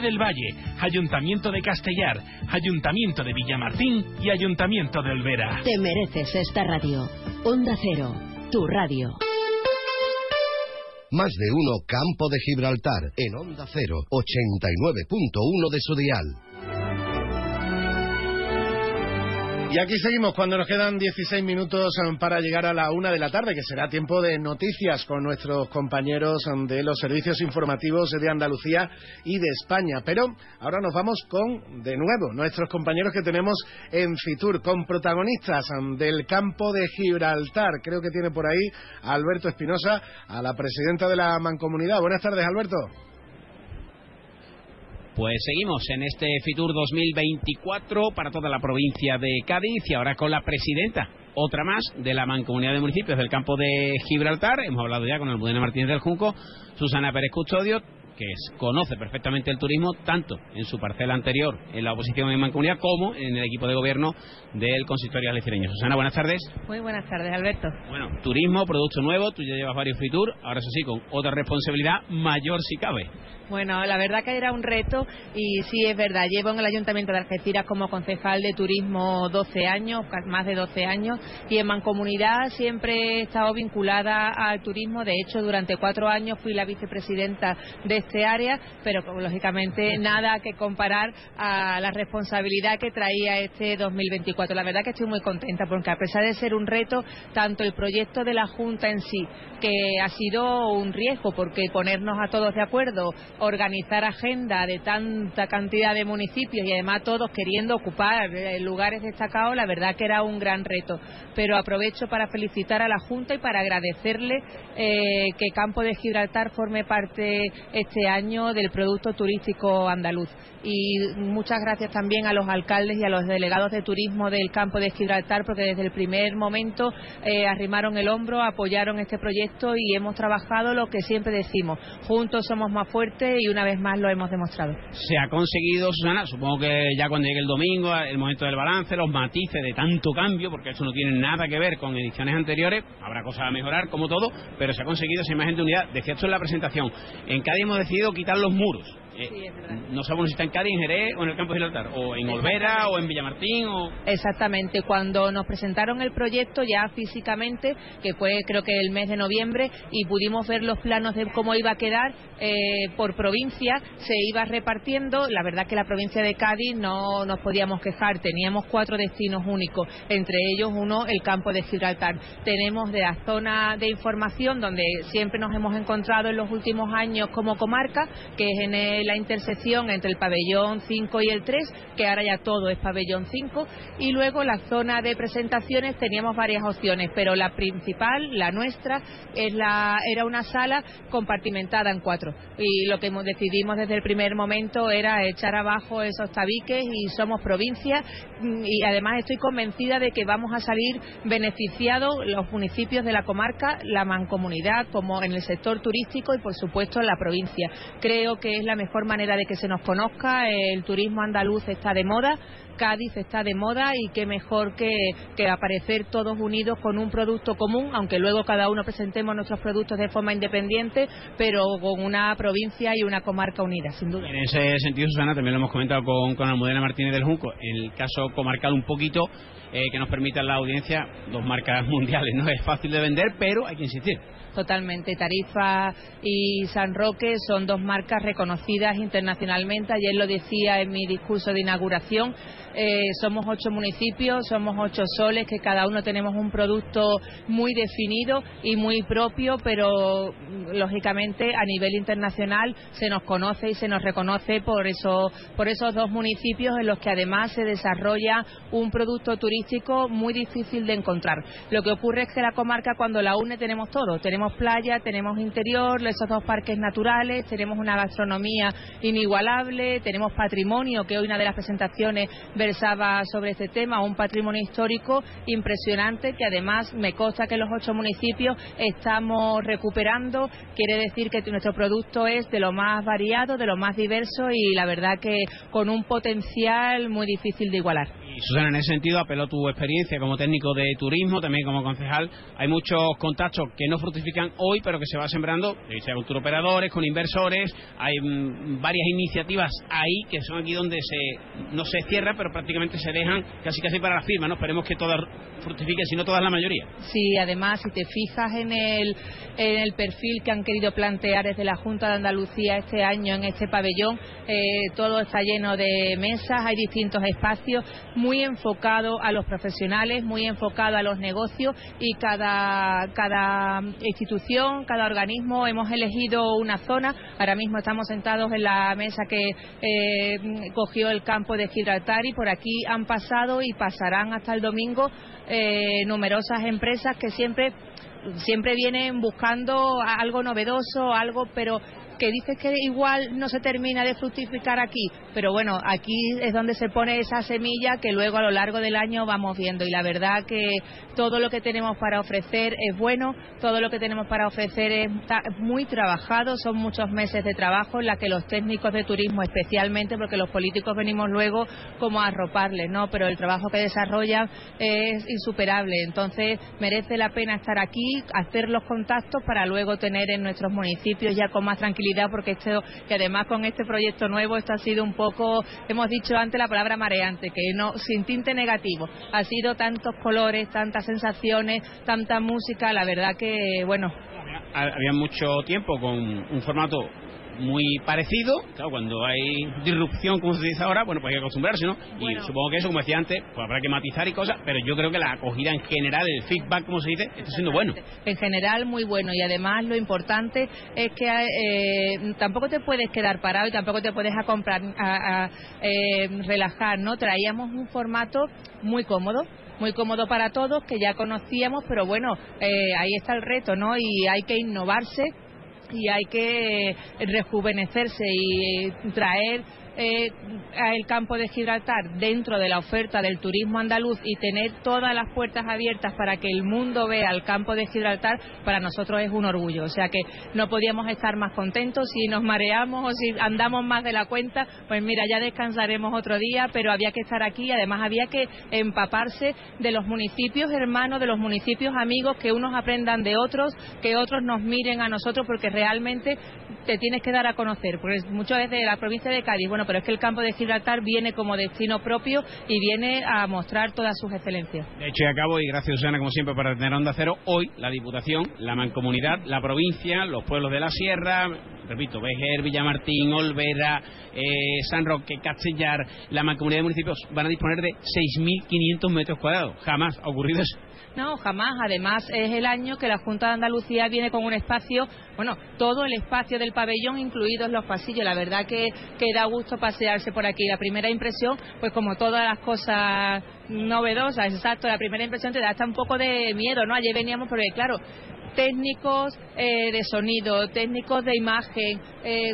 del Valle, Ayuntamiento de Castellar, Ayuntamiento de Villamartín y Ayuntamiento de Olvera. Te mereces esta radio. Onda Cero, tu radio. Más de uno Campo de Gibraltar en Onda Cero, 89.1 de su dial. Y aquí seguimos cuando nos quedan 16 minutos um, para llegar a la una de la tarde, que será tiempo de noticias con nuestros compañeros um, de los servicios informativos de Andalucía y de España. Pero ahora nos vamos con, de nuevo, nuestros compañeros que tenemos en Fitur, con protagonistas um, del campo de Gibraltar. Creo que tiene por ahí a Alberto Espinosa, a la presidenta de la Mancomunidad. Buenas tardes, Alberto. Pues seguimos en este Fitur 2024 para toda la provincia de Cádiz y ahora con la presidenta otra más de la mancomunidad de municipios del campo de Gibraltar. Hemos hablado ya con Almudena Martínez del Junco, Susana Pérez Custodio, que conoce perfectamente el turismo, tanto en su parcela anterior en la oposición en Mancomunidad como en el equipo de gobierno del consistorio algecireño. Susana, buenas tardes. Muy buenas tardes, Alberto. Bueno, turismo, producto nuevo, tú ya llevas varios Fitur, ahora eso sí, con otra responsabilidad mayor si cabe. Bueno, la verdad que era un reto y sí es verdad. Llevo en el Ayuntamiento de Algeciras como concejal de turismo 12 años, más de 12 años, y en Mancomunidad siempre he estado vinculada al turismo. De hecho, durante cuatro años fui la vicepresidenta de este área, pero lógicamente nada que comparar a la responsabilidad que traía este 2024. La verdad que estoy muy contenta porque a pesar de ser un reto, tanto el proyecto de la Junta en sí, que ha sido un riesgo porque ponernos a todos de acuerdo organizar agenda de tanta cantidad de municipios y además todos queriendo ocupar eh, lugares destacados, la verdad que era un gran reto. Pero aprovecho para felicitar a la Junta y para agradecerle eh, que Campo de Gibraltar forme parte este año del producto turístico andaluz y muchas gracias también a los alcaldes y a los delegados de turismo del campo de Gibraltar porque desde el primer momento eh, arrimaron el hombro, apoyaron este proyecto y hemos trabajado lo que siempre decimos, juntos somos más fuertes y una vez más lo hemos demostrado. Se ha conseguido, Susana, supongo que ya cuando llegue el domingo, el momento del balance, los matices de tanto cambio, porque eso no tiene nada que ver con ediciones anteriores, habrá cosas a mejorar como todo, pero se ha conseguido esa imagen de unidad. Decía esto en la presentación, en Cádiz hemos decidido quitar los muros eh, no sabemos si está en Cádiz, en Jerez o en el campo de Gibraltar, o en Olvera o en Villamartín. O... Exactamente, cuando nos presentaron el proyecto ya físicamente, que fue creo que el mes de noviembre, y pudimos ver los planos de cómo iba a quedar eh, por provincia, se iba repartiendo. La verdad que la provincia de Cádiz no nos podíamos quejar, teníamos cuatro destinos únicos, entre ellos uno el campo de Gibraltar. Tenemos de la zona de información donde siempre nos hemos encontrado en los últimos años como comarca, que es en el la intersección entre el pabellón 5 y el 3, que ahora ya todo es pabellón 5, y luego la zona de presentaciones teníamos varias opciones, pero la principal, la nuestra, es la, era una sala compartimentada en cuatro. Y lo que decidimos desde el primer momento era echar abajo esos tabiques y somos provincia y además estoy convencida de que vamos a salir beneficiados los municipios de la comarca, la mancomunidad, como en el sector turístico y por supuesto la provincia. Creo que es la mejor manera de que se nos conozca. El turismo andaluz está de moda, Cádiz está de moda y qué mejor que, que, aparecer todos unidos con un producto común, aunque luego cada uno presentemos nuestros productos de forma independiente, pero con una provincia y una comarca unida, sin duda. En ese sentido, Susana, también lo hemos comentado con, con Almudena Martínez del Junco, el caso comarcal un poquito, eh, que nos permita la audiencia dos marcas mundiales. No es fácil de vender, pero hay que insistir. Totalmente. Tarifa y San Roque son dos marcas reconocidas internacionalmente. Ayer lo decía en mi discurso de inauguración. Eh, somos ocho municipios, somos ocho soles, que cada uno tenemos un producto muy definido y muy propio, pero lógicamente a nivel internacional se nos conoce y se nos reconoce por, eso, por esos dos municipios en los que además se desarrolla un producto turístico muy difícil de encontrar. Lo que ocurre es que la comarca cuando la une tenemos todo, tenemos playa, tenemos interior, esos dos parques naturales, tenemos una gastronomía inigualable, tenemos patrimonio, que hoy una de las presentaciones versaba sobre este tema, un patrimonio histórico impresionante que además me consta que los ocho municipios estamos recuperando. Quiere decir que nuestro producto es de lo más variado, de lo más diverso y la verdad que con un potencial muy difícil de igualar. Y Susana, en ese sentido, apeló tu experiencia como técnico de turismo, también como concejal. Hay muchos contactos que no fructifican hoy, pero que se va sembrando, sea con operadores, con inversores. Hay mm, varias iniciativas ahí que son aquí donde se no se cierra, pero prácticamente se dejan casi casi para la firma. ¿no? Esperemos que todas fructifiquen, si no todas la mayoría. Sí, además, si te fijas en el, perfil que han querido plantear desde la Junta de Andalucía este año en este pabellón, eh, todo está lleno de mesas, hay distintos espacios enfocado a los profesionales, muy enfocado a los negocios y cada, cada institución, cada organismo hemos elegido una zona. Ahora mismo estamos sentados en la mesa que eh, cogió el campo de Gibraltar y por aquí han pasado y pasarán hasta el domingo eh, numerosas empresas que siempre siempre vienen buscando algo novedoso, algo, pero que dices que igual no se termina de fructificar aquí, pero bueno, aquí es donde se pone esa semilla que luego a lo largo del año vamos viendo y la verdad que todo lo que tenemos para ofrecer es bueno, todo lo que tenemos para ofrecer es muy trabajado, son muchos meses de trabajo en la que los técnicos de turismo especialmente, porque los políticos venimos luego como a arroparles, ¿no? Pero el trabajo que desarrollan es insuperable, entonces merece la pena estar aquí, hacer los contactos para luego tener en nuestros municipios ya con más tranquilidad, porque esto, que además con este proyecto nuevo esto ha sido un poco, hemos dicho antes la palabra mareante, que no, sin tinte negativo, ha sido tantos colores, tantas sensaciones, tanta música, la verdad que, bueno. Había mucho tiempo con un formato muy parecido. Claro, cuando hay disrupción, como se dice ahora, bueno, pues hay que acostumbrarse, ¿no? Y supongo que eso, como decía antes, pues habrá que matizar y cosas, pero yo creo que la acogida en general, el feedback, como se dice, está siendo bueno. En general, muy bueno. Y además, lo importante es que eh, tampoco te puedes quedar parado y tampoco te puedes a comprar, a, eh, relajar, ¿no? Traíamos un formato muy cómodo muy cómodo para todos, que ya conocíamos, pero bueno, eh, ahí está el reto, ¿no? Y hay que innovarse y hay que rejuvenecerse y traer eh, el campo de Gibraltar dentro de la oferta del turismo andaluz y tener todas las puertas abiertas para que el mundo vea el campo de Gibraltar, para nosotros es un orgullo. O sea que no podíamos estar más contentos. Si nos mareamos o si andamos más de la cuenta, pues mira, ya descansaremos otro día, pero había que estar aquí. Además, había que empaparse de los municipios hermanos, de los municipios amigos, que unos aprendan de otros, que otros nos miren a nosotros, porque realmente te tienes que dar a conocer. Porque muchas veces la provincia de Cádiz, bueno, pero es que el campo de Gibraltar viene como destino propio y viene a mostrar todas sus excelencias. De hecho, y acabo, y gracias Susana, como siempre, por tener Onda Cero, hoy la Diputación, la Mancomunidad, la provincia, los pueblos de la Sierra, repito, Vejer, Villamartín, Olvera, eh, San Roque, Castellar, la Mancomunidad de Municipios van a disponer de 6.500 metros cuadrados. Jamás ha ocurrido eso. No, jamás. Además, es el año que la Junta de Andalucía viene con un espacio, bueno, todo el espacio del pabellón, incluidos los pasillos. La verdad que, que da gusto pasearse por aquí. La primera impresión, pues como todas las cosas novedosas, exacto, la primera impresión te da hasta un poco de miedo, ¿no? Ayer veníamos porque, claro, técnicos eh, de sonido, técnicos de imagen, eh,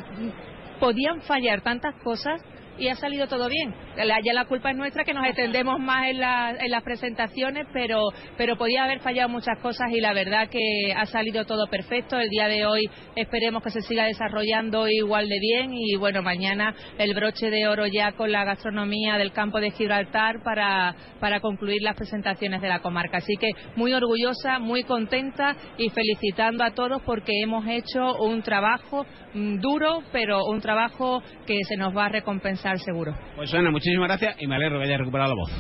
podían fallar tantas cosas y ha salido todo bien. Ya la culpa es nuestra que nos extendemos más en, en las presentaciones, pero, pero podía haber fallado muchas cosas y la verdad que ha salido todo perfecto. El día de hoy esperemos que se siga desarrollando igual de bien y bueno, mañana el broche de oro ya con la gastronomía del campo de Gibraltar para, para concluir las presentaciones de la comarca. Así que muy orgullosa, muy contenta y felicitando a todos porque hemos hecho un trabajo mm, duro, pero un trabajo que se nos va a recompensar seguro. Pues muchísimas gracias y me alegro que haya recuperado la voz.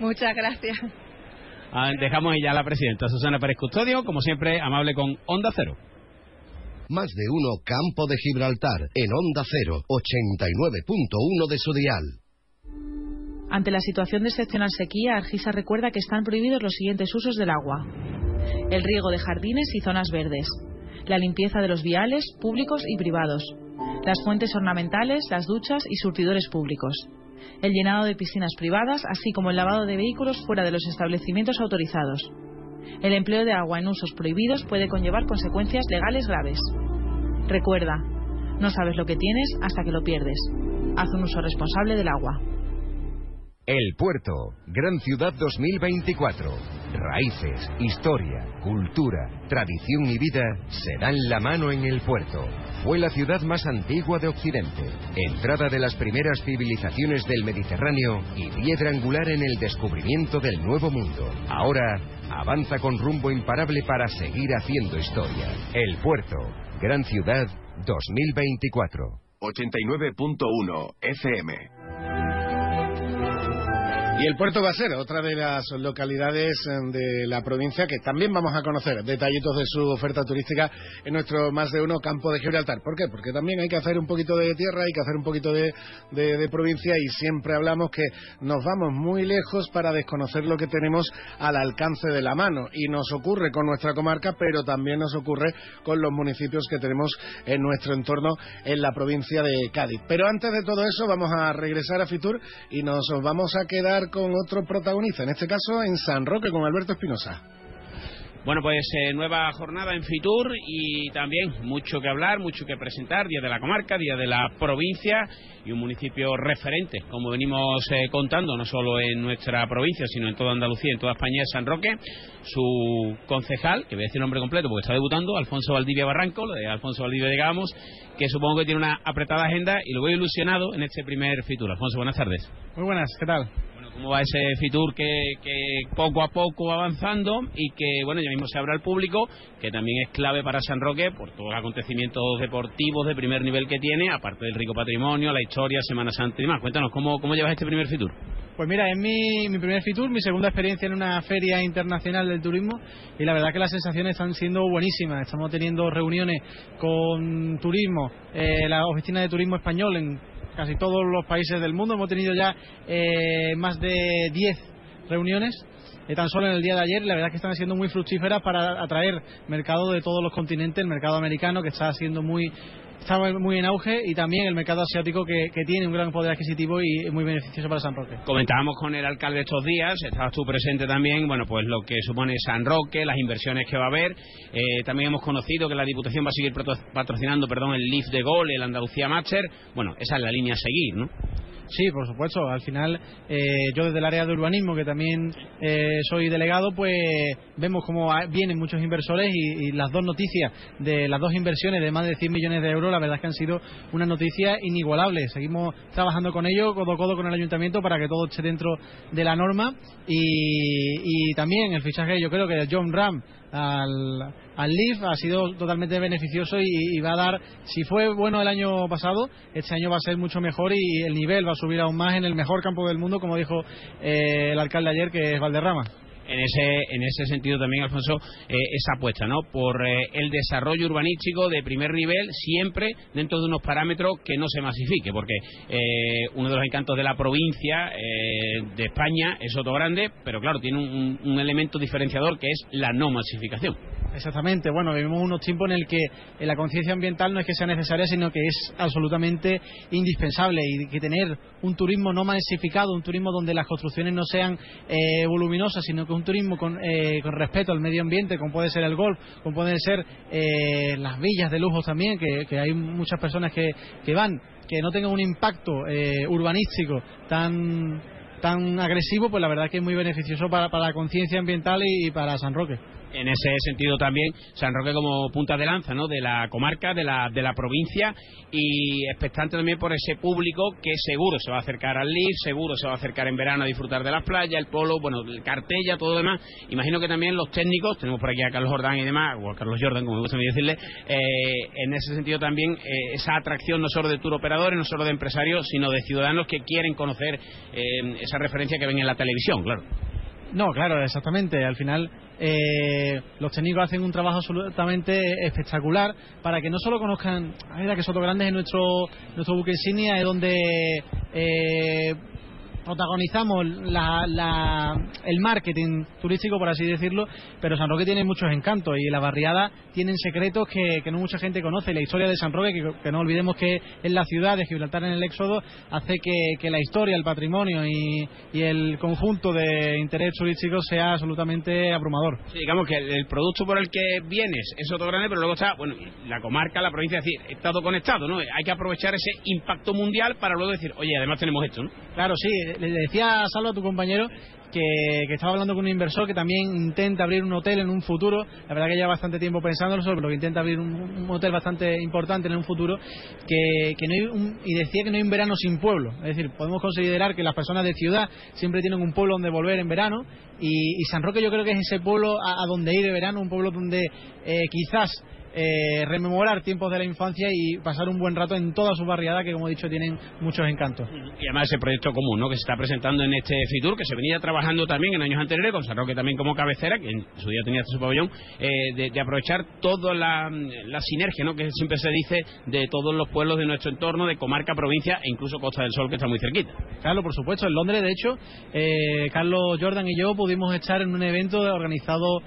Muchas gracias. Ah, dejamos ya a la presidenta Susana Pérez Custodio, como siempre, amable con Onda Cero. Más de uno Campo de Gibraltar, en Onda Cero, 89.1 de su dial. Ante la situación de excepcional sequía, Argisa recuerda que están prohibidos los siguientes usos del agua. El riego de jardines y zonas verdes. La limpieza de los viales, públicos y privados las fuentes ornamentales, las duchas y surtidores públicos, el llenado de piscinas privadas, así como el lavado de vehículos fuera de los establecimientos autorizados. El empleo de agua en usos prohibidos puede conllevar consecuencias legales graves. Recuerda, no sabes lo que tienes hasta que lo pierdes. Haz un uso responsable del agua. El Puerto, Gran Ciudad 2024. Raíces, historia, cultura, tradición y vida se dan la mano en el puerto. Fue la ciudad más antigua de Occidente, entrada de las primeras civilizaciones del Mediterráneo y piedra angular en el descubrimiento del Nuevo Mundo. Ahora avanza con rumbo imparable para seguir haciendo historia. El Puerto, Gran Ciudad 2024. 89.1 FM. El puerto va a ser otra de las localidades eh, de la provincia que también vamos a conocer detallitos de su oferta turística en nuestro más de uno campo de Gibraltar. ¿Por qué? Porque también hay que hacer un poquito de tierra, hay que hacer un poquito de, de, provincia y siempre hablamos que nos vamos muy lejos para desconocer lo que tenemos al alcance de la mano. Y nos ocurre con nuestra comarca, pero también nos ocurre con los municipios que tenemos en nuestro entorno en la provincia de Cádiz. Pero antes de todo eso vamos a regresar a Fitur y nos vamos a quedar con otro protagonista, en este caso en San Roque con Alberto Espinosa. Bueno, pues eh, nueva jornada en Fitur y también mucho que hablar, mucho que presentar, Día de la Comarca, Día de la Provincia y un municipio referente, como venimos eh, contando, no solo en nuestra provincia, sino en toda Andalucía, en toda España, es San Roque. Su concejal, que voy a decir el nombre completo porque está debutando, Alfonso Valdivia Barranco, lo de Alfonso Valdivia de Gamos, que supongo que tiene una apretada agenda y lo veo ilusionado en este primer Fitur. Alfonso, buenas tardes. Muy buenas, ¿qué tal? Cómo va ese Fitur que, poco a poco va avanzando y que, bueno, ya mismo se abre al público, que también es clave para San Roque por todos los acontecimientos deportivos de primer nivel que tiene, aparte del rico patrimonio, la historia, Semana Santa y demás. Cuéntanos, ¿cómo, cómo llevas este primer Fitur? Pues mira, es mi, mi primer Fitur, mi segunda experiencia en una feria internacional del turismo y la verdad que las sensaciones están siendo buenísimas. Estamos teniendo reuniones con turismo, eh, la oficina de turismo español en casi todos los países del mundo. Hemos tenido ya eh, más de 10 reuniones eh, tan solo en el día de ayer la verdad es que están siendo muy fructíferas para atraer mercado de todos los continentes, el mercado americano que está siendo muy está muy en auge y también el mercado asiático que, tiene un gran poder adquisitivo y es muy beneficioso para San Roque. Comentábamos con el alcalde estos días, estabas tú presente también, bueno, pues lo que supone San Roque, las inversiones que va a haber. Eh, también hemos conocido que la Diputación va a seguir patrocinando, perdón, el Leaf de Gol, el Andalucía Master. Bueno, esa es la línea a seguir, ¿no? Sí, por supuesto. Al final, eh, yo desde el área de urbanismo, que también eh, soy delegado, pues vemos cómo vienen muchos inversores y, las dos noticias de las dos inversiones de más de 100 millones de euros, la verdad es que han sido una noticia inigualable. Seguimos trabajando con ellos, codo a codo con el ayuntamiento, para que todo esté dentro de la norma. Y, y también el fichaje, yo creo que de John Ram al, al Leaf ha sido totalmente beneficioso y, va a dar, si fue bueno el año pasado, este año va a ser mucho mejor y el nivel va a subir aún más en el mejor campo del mundo, como dijo eh, el alcalde ayer, que es Valderrama en ese, en ese sentido también, Alfonso, eh, esa apuesta, ¿no? Por eh, el desarrollo urbanístico de primer nivel, siempre dentro de unos parámetros que no se masifique, porque eh, uno de los encantos de la provincia de España es Soto Grande, pero claro, tiene un elemento diferenciador que es la no masificación. Exactamente, bueno, vivimos unos tiempos en el que la conciencia ambiental no es que sea necesaria, sino que es absolutamente indispensable y que tener un turismo no masificado, un turismo donde las construcciones no sean eh, voluminosas, sino que un turismo con, eh, con, respeto al medio ambiente, como puede ser el golf, como pueden ser eh, las villas de lujo también, que, hay muchas personas que, que, van, que no tengan un impacto urbanístico tan tan agresivo, pues la verdad que es muy beneficioso para, para la conciencia ambiental y para San Roque en ese sentido también San Roque como punta de lanza ¿no? de la comarca, de la, de la provincia y expectante también por ese público que seguro se va a acercar al LIF, seguro se va a acercar en verano a disfrutar de las playas, el polo, bueno, el cartella, todo lo demás. Imagino que también los técnicos, tenemos por aquí a Carlos Jordán y demás, o a Carlos Jordan, como me gusta decirle, eh, en ese sentido también eh, esa atracción no solo de tour operadores, no solo de empresarios, sino de ciudadanos que quieren conocer eh, esa referencia que ven en la televisión, claro. No, claro, exactamente. Al final eh, los técnicos hacen un trabajo absolutamente espectacular para que no solo conozcan, a que Soto Grande es nuestro, nuestro buque insignia, es donde eh, protagonizamos el marketing turístico, por así decirlo, pero San Roque tiene muchos encantos y la barriada tienen secretos que, no mucha gente conoce. La historia de San Roque, que, no olvidemos que es la ciudad de Gibraltar en el Éxodo, hace que, la historia, el patrimonio y, el conjunto de interés turístico sea absolutamente abrumador. Sí, digamos que el, producto por el que vienes es otro grande, pero luego está, bueno, la comarca, la provincia, es decir, está todo conectado, ¿no? Hay que aprovechar ese impacto mundial para luego decir, oye, además tenemos esto, ¿no? Claro, sí, le decía a Salvo a tu compañero que, estaba hablando con un inversor que también intenta abrir un hotel en un futuro. La verdad que lleva bastante tiempo pensándolo sobre lo que intenta abrir un, hotel bastante importante en un futuro. Que, no hay y decía que no hay un verano sin pueblo. Es decir, podemos considerar que las personas de ciudad siempre tienen un pueblo donde volver en verano. Y, San Roque yo creo que es ese pueblo a, donde ir de verano, un pueblo donde eh, quizás eh, rememorar tiempos de la infancia y pasar un buen rato en toda su barriada que como he dicho tienen muchos encantos. Y además ese proyecto común ¿no? que se está presentando en este FITUR, que se venía trabajando también en años anteriores, con San Roque también como cabecera, que en su día tenía su pabellón, eh, de, aprovechar toda la, sinergia ¿no? que siempre se dice de todos los pueblos de nuestro entorno, de comarca, provincia e incluso Costa del Sol, que está muy cerquita. Claro, por supuesto. En Londres, de hecho, eh, Carlos Jordan y yo pudimos estar en un evento organizado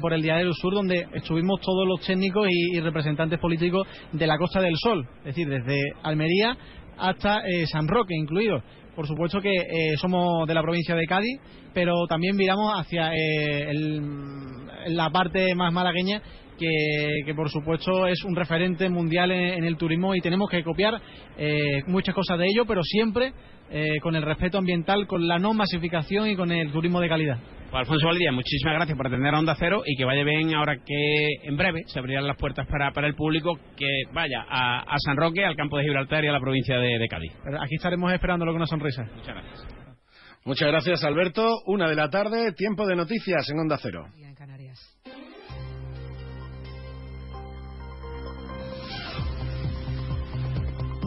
por el Diario del Sur, donde estuvimos todos los técnicos y, representantes políticos de la Costa del Sol, es decir, desde Almería hasta eh, San Roque incluido. Por supuesto que eh, somos de la provincia de Cádiz, pero también miramos hacia eh, la parte más malagueña que, por supuesto es un referente mundial en, el turismo y tenemos que copiar eh, muchas cosas de ello, pero siempre eh, con el respeto ambiental, con la no masificación y con el turismo de calidad. Pues, Alfonso Valdía, muchísimas gracias por atender a Onda Cero y que vaya bien ahora que en breve se abrirán las puertas para, para el público que vaya a, San Roque, al campo de Gibraltar y a la provincia de, de Cádiz. Aquí estaremos esperándolo con una sonrisa. Muchas gracias. Muchas gracias, Alberto. Una de la tarde, tiempo de noticias en Onda Cero.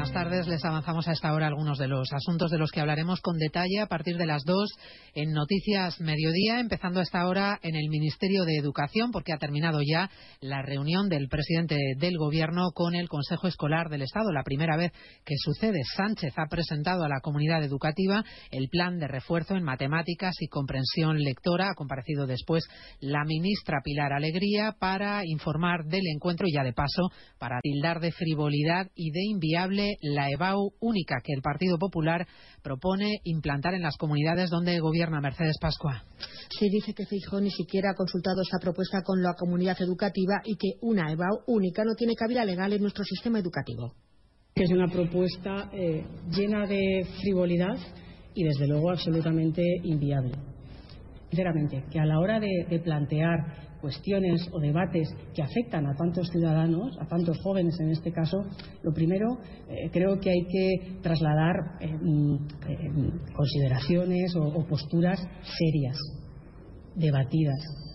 buenas tardes. Les avanzamos a esta hora algunos de los asuntos de los que hablaremos con detalle a partir de las dos en Noticias Mediodía, empezando a esta hora en el Ministerio de Educación, porque ha terminado ya la reunión del presidente del Gobierno con el Consejo Escolar del Estado. La primera vez que sucede, Sánchez ha presentado a la comunidad educativa el plan de refuerzo en matemáticas y comprensión lectora. Ha comparecido después la ministra Pilar Alegría para informar del encuentro y ya de paso para tildar de frivolidad y de inviable la EBAU única que el Partido Popular propone implantar en las comunidades donde gobierna Mercedes Pascua. Se dice que Feijóo ni siquiera ha consultado esta propuesta con la comunidad educativa y que una EBAU única no tiene cabida legal en nuestro sistema educativo. Es una propuesta eh, llena de frivolidad y, desde luego, absolutamente inviable. Sinceramente, que a la hora de plantear cuestiones o debates que afectan a tantos ciudadanos, a tantos jóvenes en este caso, lo primero eh, creo que hay que trasladar eh, mm, eh, consideraciones o posturas serias, debatidas,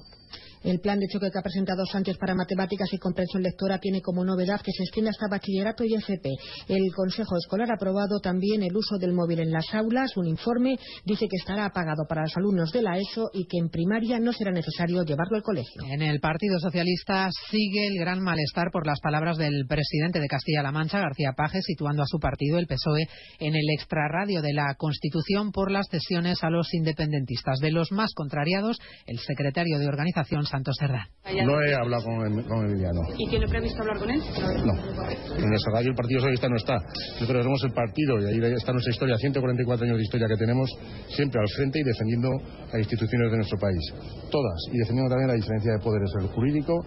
el plan de choque que ha presentado Sánchez para matemáticas y comprensión lectora tiene como novedad que se extiende hasta bachillerato y FP. El Consejo Escolar ha aprobado también el uso del móvil en las aulas. Un informe dice que estará apagado para los alumnos de la ESO y que en primaria no será necesario llevarlo al colegio. En el Partido Socialista sigue el gran malestar por las palabras del presidente de Castilla-La Mancha, García Paje, situando a su partido, el PSOE, en el extrarradio de la Constitución por las cesiones a los independentistas. De los más contrariados, el secretario de Organización, no he hablado con, Emiliano. ¿Y tiene previsto hablar con él? No. En nuestra radio el Partido Socialista no está. Nosotros somos el partido y ahí está nuestra historia, 144 años de historia que tenemos, siempre al frente y defendiendo las instituciones de nuestro país. Todas. Y defendiendo también la diferencia de poderes, el jurídico,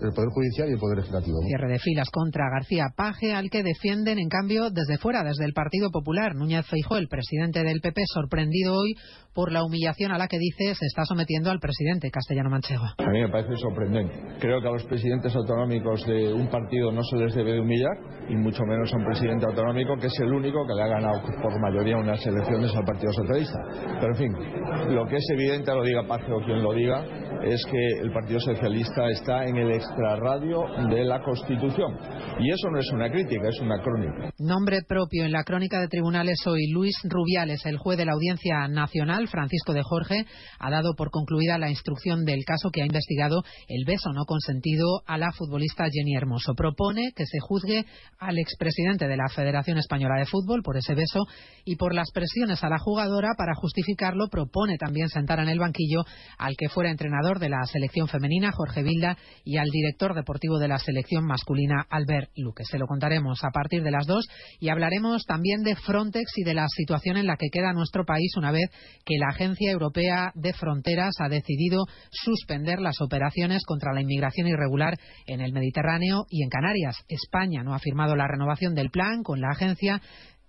el Poder Judicial y el Poder Legislativo. Cierre de filas contra García Paje, al que defienden, en cambio, desde fuera, desde el Partido Popular. Núñez Feijó, el presidente del PP, sorprendido hoy por la humillación a la que dice se está sometiendo al presidente castellano manchego. A mí me parece sorprendente. Creo que a los presidentes autonómicos de un partido no se les debe de humillar, y mucho menos a un presidente autonómico que es el único que le ha ganado por mayoría unas elecciones al Partido Socialista. Pero en fin, lo que es evidente, lo diga Paje o quien lo diga, es que el Partido Socialista está en el extrarradio de la Constitución. Y eso no es una crítica, es una crónica. Nombre propio en la crónica de tribunales hoy, Luis Rubiales, el juez de la Audiencia Nacional, Francisco de Jorge, ha dado por concluida la instrucción del caso que ha investigado el beso no consentido a la futbolista Jenny Hermoso. Propone que se juzgue al expresidente de la Federación Española de Fútbol por ese beso y por las presiones a la jugadora para justificarlo. Propone también sentar en el banquillo al que fuera entrenador de la selección femenina, Jorge Vilda, y al director deportivo de la selección masculina, Albert Luque. Se lo contaremos a partir de las dos y hablaremos también de Frontex y de la situación en la que queda nuestro país una vez que la Agencia Europea de Fronteras ha decidido suspender las operaciones contra la inmigración irregular en el Mediterráneo y en Canarias. España no ha firmado la renovación del plan con la agencia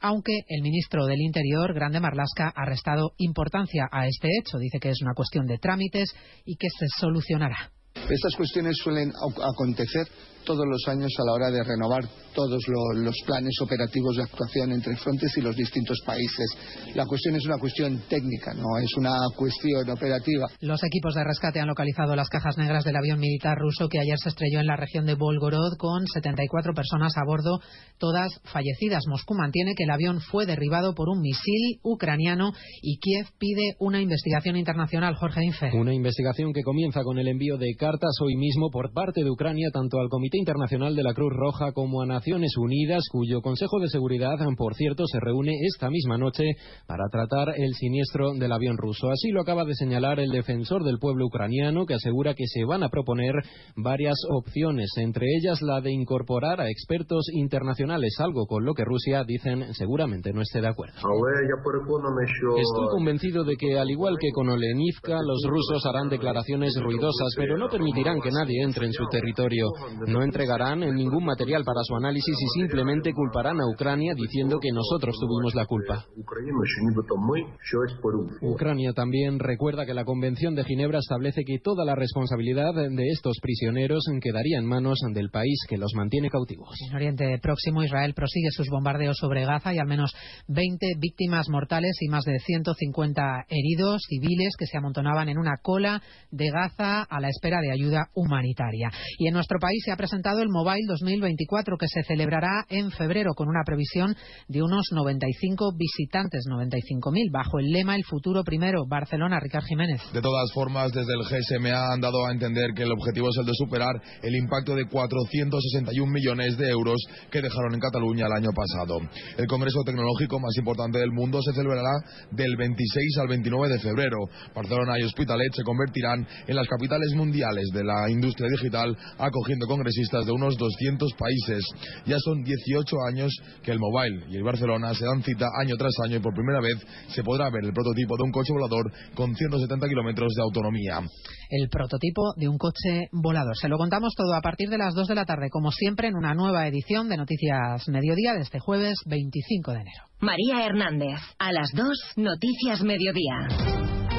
aunque el ministro del Interior, Grande Marlasca, ha restado importancia a este hecho. Dice que es una cuestión de trámites y que se solucionará. Estas cuestiones suelen acontecer todos los años a la hora de renovar todos los planes operativos de actuación entre Frontex y los distintos países. La cuestión es una cuestión técnica, no es una cuestión operativa. Los equipos de rescate han localizado las cajas negras del avión militar ruso que ayer se estrelló en la región de Volgorod con 74 personas a bordo, todas fallecidas. Moscú mantiene que el avión fue derribado por un misil ucraniano y Kiev pide una investigación internacional. Jorge Infe. Una investigación que comienza con el envío de cartas hoy mismo por parte de Ucrania tanto al Comité Internacional de la Cruz Roja como a Naciones Unidas, cuyo Consejo de Seguridad, por cierto, se reúne esta misma noche para tratar el siniestro del avión ruso. Así lo acaba de señalar el defensor del pueblo ucraniano, que asegura que se van a proponer varias opciones, entre ellas la de incorporar a expertos internacionales, algo con lo que Rusia, dicen, seguramente no esté de acuerdo. Estoy convencido de que, al igual que con Olenivka, los rusos harán declaraciones ruidosas, pero no permitirán que nadie entre en su territorio. Entregarán ningún material para su análisis y simplemente culparán a Ucrania diciendo que nosotros tuvimos la culpa. Ucrania también recuerda que la Convención de Ginebra establece que toda la responsabilidad de estos prisioneros quedaría en manos del país que los mantiene cautivos. En Oriente Próximo, Israel prosigue sus bombardeos sobre Gaza y al menos 20 víctimas mortales y más de 150 heridos civiles que se amontonaban en una cola de Gaza a la espera de ayuda humanitaria. Y en nuestro país se ha presentado el Mobile 2024 que se celebrará en febrero con una previsión de unos 95 visitantes, 95.000, bajo el lema El futuro primero. Barcelona, Ricard Jiménez. De todas formas, desde el GSMA han dado a entender que el objetivo es el de superar el impacto de 461 millones de euros que dejaron en Cataluña el año pasado. El Congreso Tecnológico más importante del mundo se celebrará del 26 al 29 de febrero. Barcelona y Hospitalet se convertirán en las capitales mundiales de la industria digital, acogiendo congresistas de unos 200 países. Ya son 18 años que el Mobile y el Barcelona se dan cita año tras año y por primera vez se podrá ver el prototipo de un coche volador con 170 kilómetros de autonomía. El prototipo de un coche volador. Se lo contamos todo a partir de las 2 de la tarde, como siempre, en una nueva edición de Noticias Mediodía de este jueves 25 de enero. María Hernández, a las 2, Noticias Mediodía.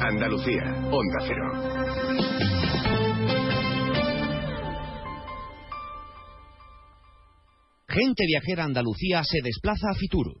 Andalucía, Onda. Gente viajera Andalucía se desplaza a Fitur.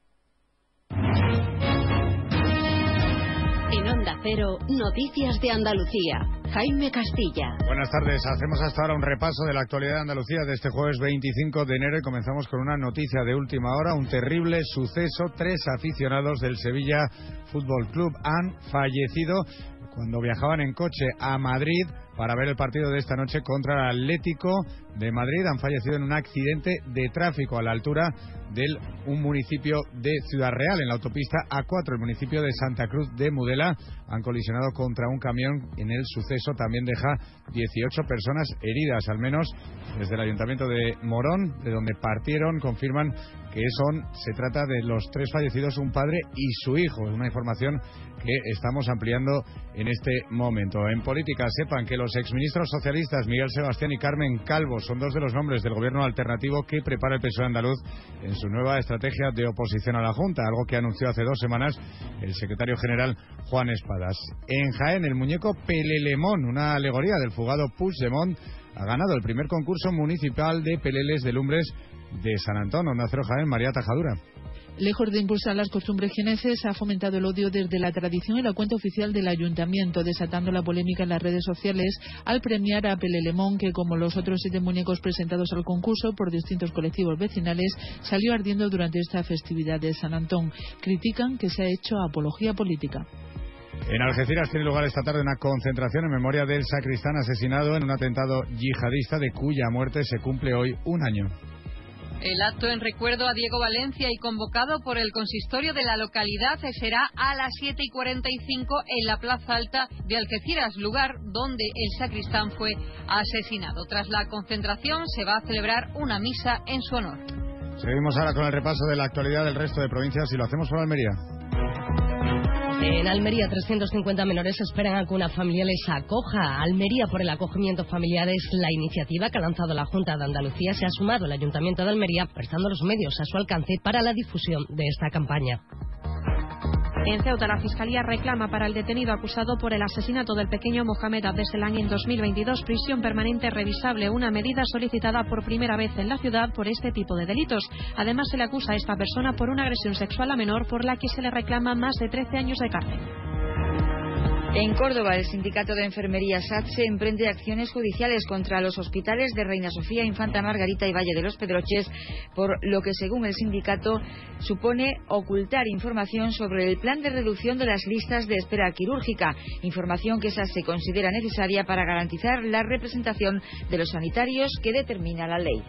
En Onda Cero, Noticias de Andalucía. Jaime Castilla. Buenas tardes. Hacemos hasta ahora un repaso de la actualidad de Andalucía de este jueves 25 de enero y comenzamos con una noticia de última hora, un terrible suceso. Tres aficionados del Sevilla Fútbol Club han fallecido cuando viajaban en coche a Madrid para ver el partido de esta noche contra el Atlético de Madrid. Han fallecido en un accidente de tráfico a la altura de un municipio de Ciudad Real, en la autopista A4, el municipio de Santa Cruz de Mudela. Han colisionado contra un camión. En el suceso también deja 18 personas heridas, al menos desde el ayuntamiento de Morón, de donde partieron, confirman que son, se trata de los tres fallecidos, un padre y su hijo. Es una información que estamos ampliando en este momento. En política, sepan que los exministros socialistas Miguel Sebastián y Carmen Calvo son dos de los nombres del gobierno alternativo que prepara el PSOE andaluz en su nueva estrategia de oposición a la Junta, algo que anunció hace dos semanas el secretario general Juan Espadas. En Jaén, el muñeco Pelelemón, una alegoría del fugado Puigdemont, ha ganado el primer concurso municipal de peleles de lumbres de San Antonio, Nacero Jaén, María Tajadura. Lejos de impulsar las costumbres geneses, ha fomentado el odio desde la tradición y la cuenta oficial del ayuntamiento, desatando la polémica en las redes sociales al premiar a Pelelemón, que como los otros siete muñecos presentados al concurso por distintos colectivos vecinales, salió ardiendo durante esta festividad de San Antón. Critican que se ha hecho apología política. En Algeciras tiene lugar esta tarde una concentración en memoria del sacristán asesinado en un atentado yihadista de cuya muerte se cumple hoy un año. El acto en recuerdo a Diego Valencia y convocado por el consistorio de la localidad será a las 7 y 45 en la Plaza Alta de Algeciras, lugar donde el sacristán fue asesinado. Tras la concentración se va a celebrar una misa en su honor. Seguimos ahora con el repaso de la actualidad del resto de provincias y lo hacemos por Almería. En Almería, 350 menores esperan a que una familia les acoja. Almería por el acogimiento familiar es la iniciativa que ha lanzado la Junta de Andalucía. Se ha sumado el Ayuntamiento de Almería, prestando los medios a su alcance para la difusión de esta campaña. En Ceuta, la Fiscalía reclama para el detenido acusado por el asesinato del pequeño Mohamed Abdeselán en 2022 prisión permanente revisable, una medida solicitada por primera vez en la ciudad por este tipo de delitos. Además, se le acusa a esta persona por una agresión sexual a menor por la que se le reclama más de 13 años de cárcel. En Córdoba, el sindicato de enfermería SATSE emprende acciones judiciales contra los hospitales de Reina Sofía, Infanta Margarita y Valle de los Pedroches, por lo que, según el sindicato, supone ocultar información sobre el plan de reducción de las listas de espera quirúrgica, información que SATSE considera necesaria para garantizar la representación de los sanitarios que determina la ley.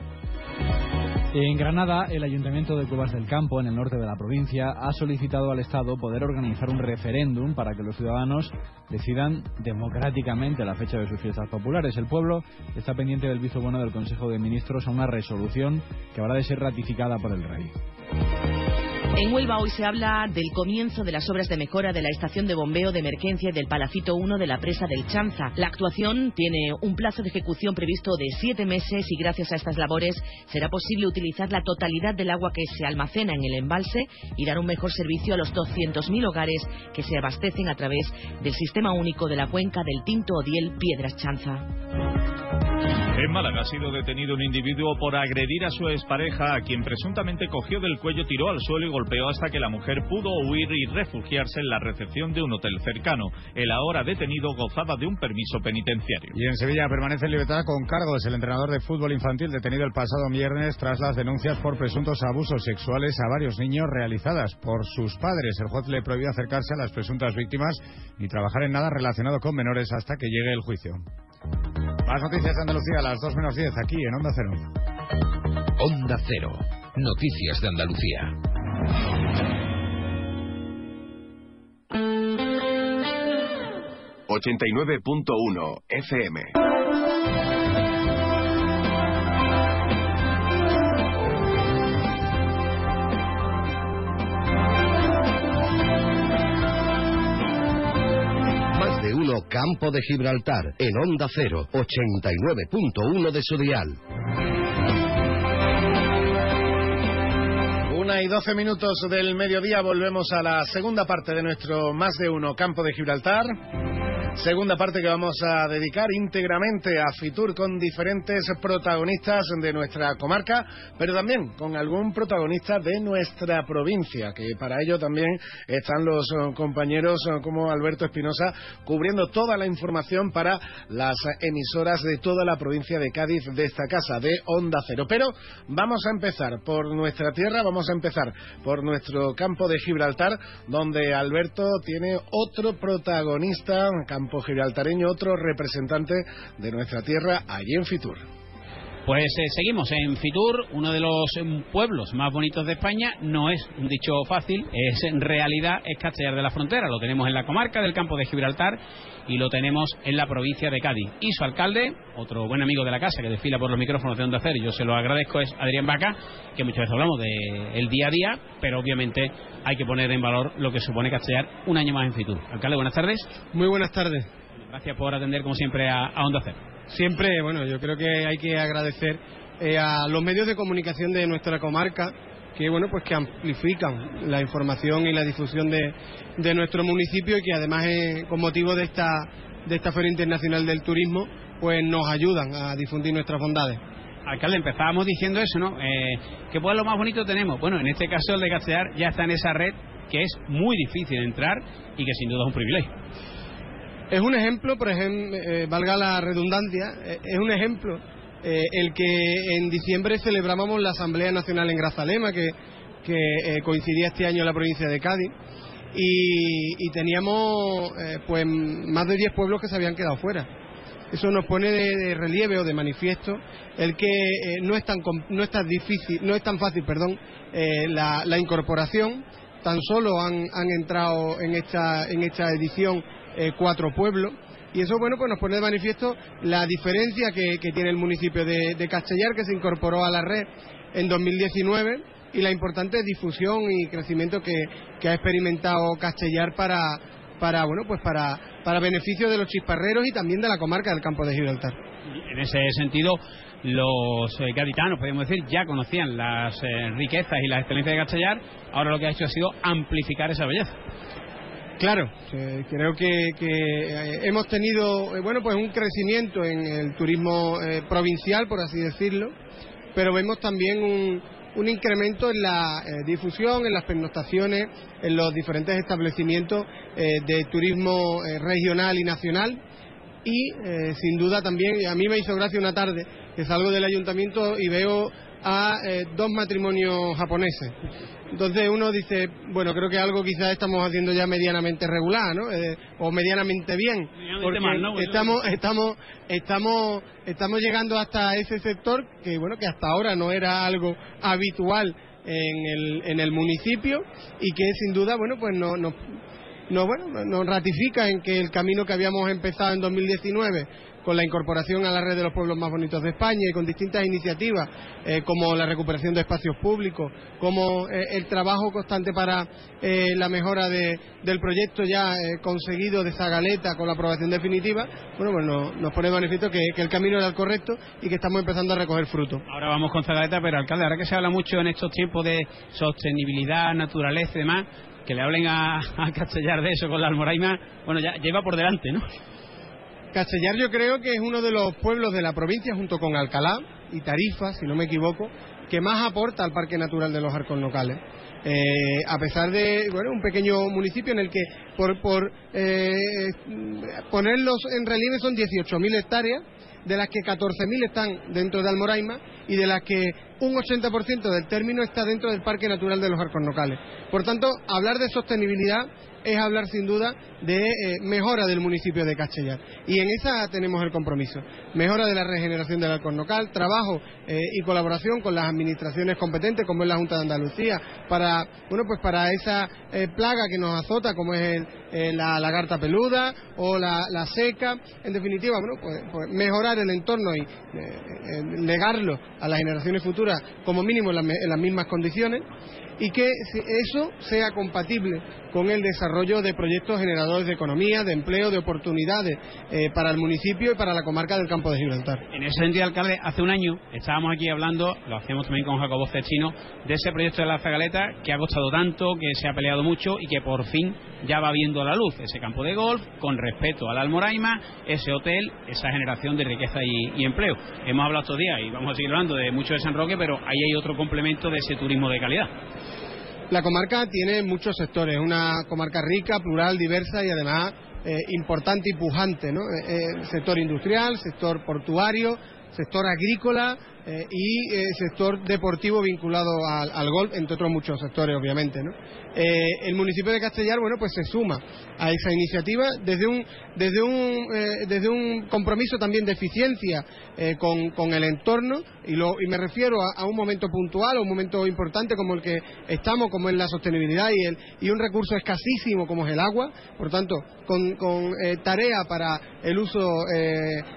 En Granada, el Ayuntamiento de Cuevas del Campo, en el norte de la provincia, ha solicitado al Estado poder organizar un referéndum para que los ciudadanos decidan democráticamente la fecha de sus fiestas populares. El pueblo está pendiente del visto bueno del Consejo de Ministros a una resolución que habrá de ser ratificada por el Rey. En Huelva hoy se habla del comienzo de las obras de mejora de la estación de bombeo de emergencia del Palacito 1 de la presa del Chanza. La actuación tiene un plazo de ejecución previsto de siete meses y gracias a estas labores será posible utilizar la totalidad del agua que se almacena en el embalse y dar un mejor servicio a los 200.000 hogares que se abastecen a través del sistema único de la cuenca del Tinto Odiel Piedras Chanza. En Málaga ha sido detenido un individuo por agredir a su expareja, a quien presuntamente cogió del cuello, tiró al suelo y golpeó hasta que la mujer pudo huir y refugiarse en la recepción de un hotel cercano. El ahora detenido gozaba de un permiso penitenciario. Y en Sevilla permanece en libertad con cargos el entrenador de fútbol infantil detenido el pasado viernes tras las denuncias por presuntos abusos sexuales a varios niños realizadas por sus padres. El juez le prohibió acercarse a las presuntas víctimas ni trabajar en nada relacionado con menores hasta que llegue el juicio. Más noticias de Andalucía a las 2 menos 10 aquí en Onda Cero. Onda Cero. Noticias de Andalucía. 89.1 FM. Campo de Gibraltar en Onda Cero, 89.1 de su dial. Una y doce minutos del mediodía volvemos a la segunda parte de nuestro Más de Uno Campo de Gibraltar. Segunda parte que vamos a dedicar íntegramente a Fitur con diferentes protagonistas de nuestra comarca, pero también con algún protagonista de nuestra provincia, que para ello también están los eh, compañeros eh, como Alberto Espinosa cubriendo toda la información para las emisoras de toda la provincia de Cádiz de esta casa, de Onda Cero. Pero vamos a empezar por nuestra tierra, vamos a empezar por nuestro campo de Gibraltar, donde Alberto tiene otro protagonista, campo gibraltareño, otro representante de nuestra tierra allí en Fitur. Pues eh, seguimos en Fitur, uno de los eh, pueblos más bonitos de España. No es un dicho fácil, es en realidad es Castellar de la Frontera. Lo tenemos en la comarca del campo de Gibraltar y lo tenemos en la provincia de Cádiz. Y su alcalde, otro buen amigo de la casa que desfila por los micrófonos de Onda Cero, y yo se lo agradezco, es Adrián Vaca, que muchas veces hablamos del el día a día, pero obviamente hay que poner en valor lo que supone Castellar un año más en Fitur. Alcalde, buenas tardes. Muy buenas tardes. Gracias por atender, como siempre, a, a Onda Cero. Siempre, bueno, yo creo que hay que agradecer eh, a los medios de comunicación de nuestra comarca que bueno pues que amplifican la información y la difusión de, de nuestro municipio y que además eh, con motivo de esta de esta feria internacional del turismo pues nos ayudan a difundir nuestras bondades Alcalde, empezábamos diciendo eso, ¿no? Eh, ¿Qué pueblo más bonito tenemos? Bueno, en este caso el de Castellar ya está en esa red que es muy difícil entrar y que sin duda es un privilegio. Es un ejemplo, por ejemplo, eh, valga la redundancia, eh, es un ejemplo eh, el que en diciembre celebrábamos la Asamblea Nacional en Grazalema, que, coincidía este año en la provincia de Cádiz, y, teníamos pues más de 10 pueblos que se habían quedado fuera. Eso nos pone de, relieve o de manifiesto el que no es tan no es tan difícil, no es tan fácil, perdón, la, incorporación. Tan solo han, entrado en esta en esta edición cuatro pueblos y eso bueno pues nos pone de manifiesto la diferencia que, tiene el municipio de, Castellar que se incorporó a la red en 2019 y la importante difusión y crecimiento que, ha experimentado Castellar para, para bueno pues para, para beneficio de los chisparreros y también de la comarca del campo de Gibraltar. En ese sentido, los eh, gaditanos, podemos decir, ya conocían las eh, riquezas y las excelencias de Castellar, ahora lo que ha hecho ha sido amplificar esa belleza. Claro, creo que, eh, hemos tenido bueno pues un crecimiento en el turismo provincial, por así decirlo, pero vemos también un, incremento en la eh, difusión, en las pernoctaciones, en los diferentes establecimientos eh, de turismo eh, regional y nacional. Y sin duda también, a mí me hizo gracia una tarde que salgo del ayuntamiento y veo a dos matrimonios japoneses entonces uno dice, bueno, creo que algo quizás estamos haciendo ya medianamente regular, ¿no? Eh, o medianamente bien, porque estamos, estamos, estamos, estamos llegando hasta ese sector que, bueno, que hasta ahora no era algo habitual en el, en el municipio y que sin duda, bueno, pues no, no, no, bueno, nos ratifica en que el camino que habíamos empezado en 2019 con la incorporación a la red de los pueblos más bonitos de España y con distintas iniciativas eh, como la recuperación de espacios públicos, como eh, el trabajo constante para eh, la mejora del proyecto ya conseguido de Zagaleta con la aprobación definitiva, bueno, pues nos, pone de manifiesto que, el camino era el correcto y que estamos empezando a recoger frutos. Ahora vamos con Zagaleta, pero alcalde, ahora que se habla mucho en estos tiempos de sostenibilidad, naturaleza y demás, que le hablen a, a Castellar de eso con la Almoraima, bueno, ya lleva por delante, ¿no? Castellar yo creo que es uno de los pueblos de la provincia, junto con Alcalá y Tarifa, si no me equivoco, que más aporta al Parque Natural de los Arcos Locales. Eh, a pesar de bueno un pequeño municipio en el que por, por eh, ponerlos en relieve son 18.000 hectáreas de las que 14.000 están dentro de Almoraima y de las que un 80% del término está dentro del Parque Natural de los Arcos Locales. Por tanto, hablar de sostenibilidad es hablar sin duda de eh, mejora del municipio de Castellar. Y en esa tenemos el compromiso. Mejora de la regeneración del halcón local, trabajo eh, y colaboración con las administraciones competentes, como es la Junta de Andalucía, para, bueno, pues para esa eh, plaga que nos azota, como es la lagarta peluda o la, seca. En definitiva, bueno, pues, pues mejorar el entorno y legarlo a las generaciones futuras, como mínimo en las mismas condiciones y que eso sea compatible con el desarrollo de proyectos generadores de economía, de empleo, de oportunidades eh, para el municipio y para la comarca del campo de Gibraltar. En ese sentido, alcalde, hace un año estábamos aquí hablando, lo hacemos también con Jacobo Cechino, de ese proyecto de la Zagaleta que ha costado tanto, que se ha peleado mucho y que por fin ya va viendo la luz. Ese campo de golf, con respeto al Almoraima, ese hotel, esa generación de riqueza y, empleo. Hemos hablado estos días y vamos a seguir hablando de mucho de San Roque, pero ahí hay otro complemento de ese turismo de calidad. La comarca tiene muchos sectores, una comarca rica, plural, diversa y además eh, importante y pujante, ¿no? Eh, eh, sector industrial, sector portuario, sector agrícola, eh, y sector deportivo vinculado al, golf, entre otros muchos sectores, obviamente. el municipio de Castellar, bueno, pues se suma a esa iniciativa desde un, desde un, desde un compromiso también de eficiencia con, con, el entorno, y, lo, y me refiero a, un momento puntual, a un momento importante como el que estamos, como es la sostenibilidad y, el, y un recurso escasísimo como es el agua, por tanto, con, con tarea para el uso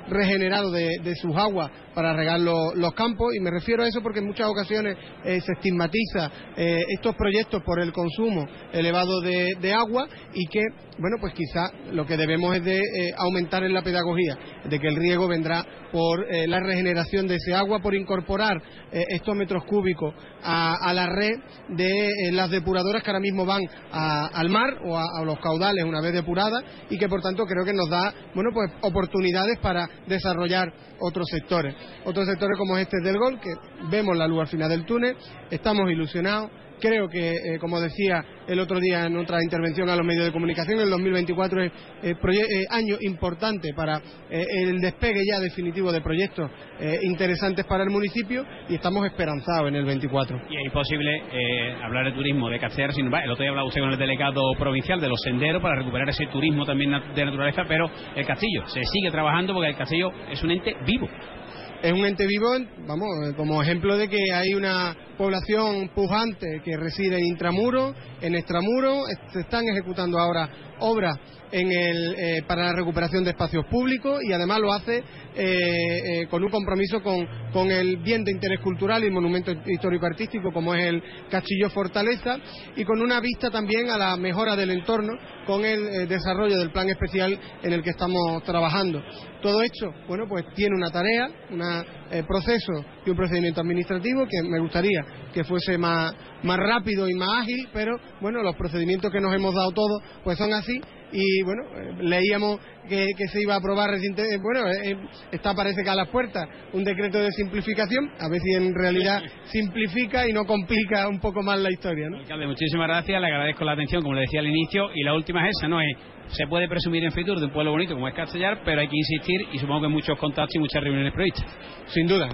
regenerado de, de sus aguas para regar los campos. Y me refiero a eso porque en muchas ocasiones eh, se estigmatiza eh, estos proyectos por el consumo elevado de, agua y que, bueno, pues quizá lo que debemos es de eh, aumentar en la pedagogía, de que el riego vendrá por la regeneración de ese agua, por incorporar estos metros cúbicos a, la red de las depuradoras que ahora mismo van al mar o a, los caudales una vez depuradas y que por tanto creo que nos da, bueno, pues oportunidades para desarrollar otros sectores. Otros sectores como este del gol, que vemos la luz al final del túnel, estamos ilusionados, Creo que, eh, como decía el otro día en otra intervención a los medios de comunicación, el 2024 es eh, eh, año importante para el despegue ya definitivo de proyectos interesantes para el municipio y estamos esperanzados en el 24. Y es imposible hablar de turismo de Castellar sin el otro día hablaba usted con el delegado provincial de los senderos para recuperar ese turismo también de naturaleza, pero el castillo se sigue trabajando porque el castillo es un ente vivo es un ente vivo, vamos, como ejemplo de que hay una población pujante que reside en intramuro, en extramuro, se están ejecutando ahora obras en el, eh, para la recuperación de espacios públicos y además lo hace eh, eh, con un compromiso con, el bien de interés cultural y monumento histórico-artístico como es el Castillo Fortaleza y con una vista también a la mejora del entorno con el desarrollo del plan especial en el que estamos trabajando. Todo esto, bueno, pues tiene una tarea, un proceso y un procedimiento administrativo que me gustaría que fuese más, más rápido y más ágil, pero bueno, los procedimientos que nos hemos dado todos pues son así y bueno, eh, leíamos que, se iba a aprobar recientemente, bueno, eh, eh, está parece que a las puertas un decreto de simplificación, a ver si en realidad simplifica y no complica un poco más la historia, ¿no? Alcalde, muchísimas gracias, le agradezco la atención, como le decía al inicio, y la última es esa, ¿no? Es, se puede presumir en Fitur de un pueblo bonito como es Castellar, pero hay que insistir y supongo que muchos contactos y muchas reuniones previstas. Sin duda,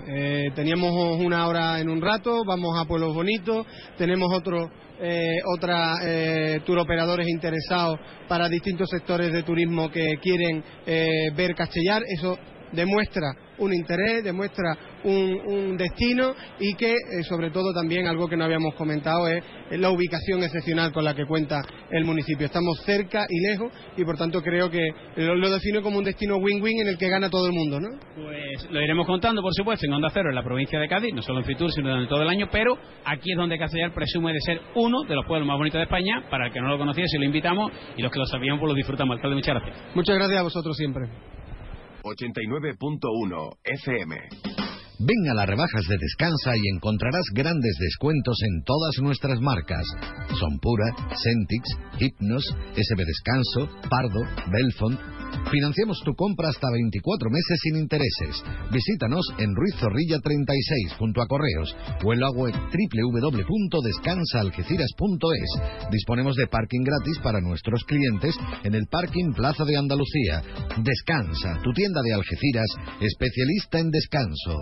teníamos una hora en un rato, vamos a pueblos bonitos, tenemos otro eh, otra eh, tour operadores interesados para distintos sectores de turismo que quieren eh, ver Castellar. Eso demuestra un interés, demuestra un, destino y que, eh, sobre todo, también algo que no habíamos comentado es la ubicación excepcional con la que cuenta el municipio. Estamos cerca y lejos y, por tanto, creo que lo, defino como un destino win-win en el que gana todo el mundo, ¿no? Pues lo iremos contando, por supuesto, en Onda Cero, en la provincia de Cádiz, no solo en Fitur, sino en todo el año, pero aquí es donde Castellar presume de ser uno de los pueblos más bonitos de España. Para el que no lo conociese, lo invitamos y los que lo sabíamos, pues lo disfrutamos. Alcalde, muchas gracias. Muchas gracias a vosotros siempre. 89.1 FM. Ven a las rebajas de Descansa y encontrarás grandes descuentos en todas nuestras marcas. Son Pura, Centix, Hypnos, SB Descanso, Pardo, Belfont, Financiamos tu compra hasta 24 meses sin intereses. Visítanos en Ruiz Zorrilla 36 junto a Correos o en la web www.descansaalgeciras.es. Disponemos de parking gratis para nuestros clientes en el parking Plaza de Andalucía. Descansa, tu tienda de Algeciras, especialista en descanso.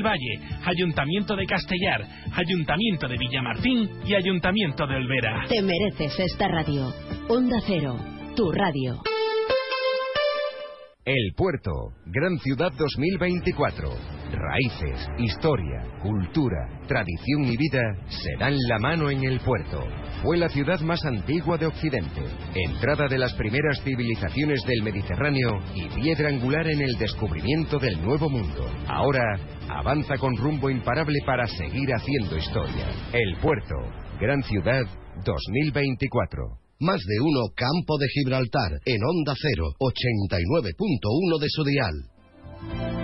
Valle, Ayuntamiento de Castellar, Ayuntamiento de Villamartín y Ayuntamiento de Olvera. Te mereces esta radio. Onda Cero, tu radio. El Puerto, Gran Ciudad 2024. Raíces, historia, cultura, tradición y vida se dan la mano en el puerto. Fue la ciudad más antigua de Occidente, entrada de las primeras civilizaciones del Mediterráneo y piedra angular en el descubrimiento del Nuevo Mundo. Ahora avanza con rumbo imparable para seguir haciendo historia. El Puerto, Gran Ciudad 2024. Más de uno Campo de Gibraltar en Onda 0, 89.1 de su dial.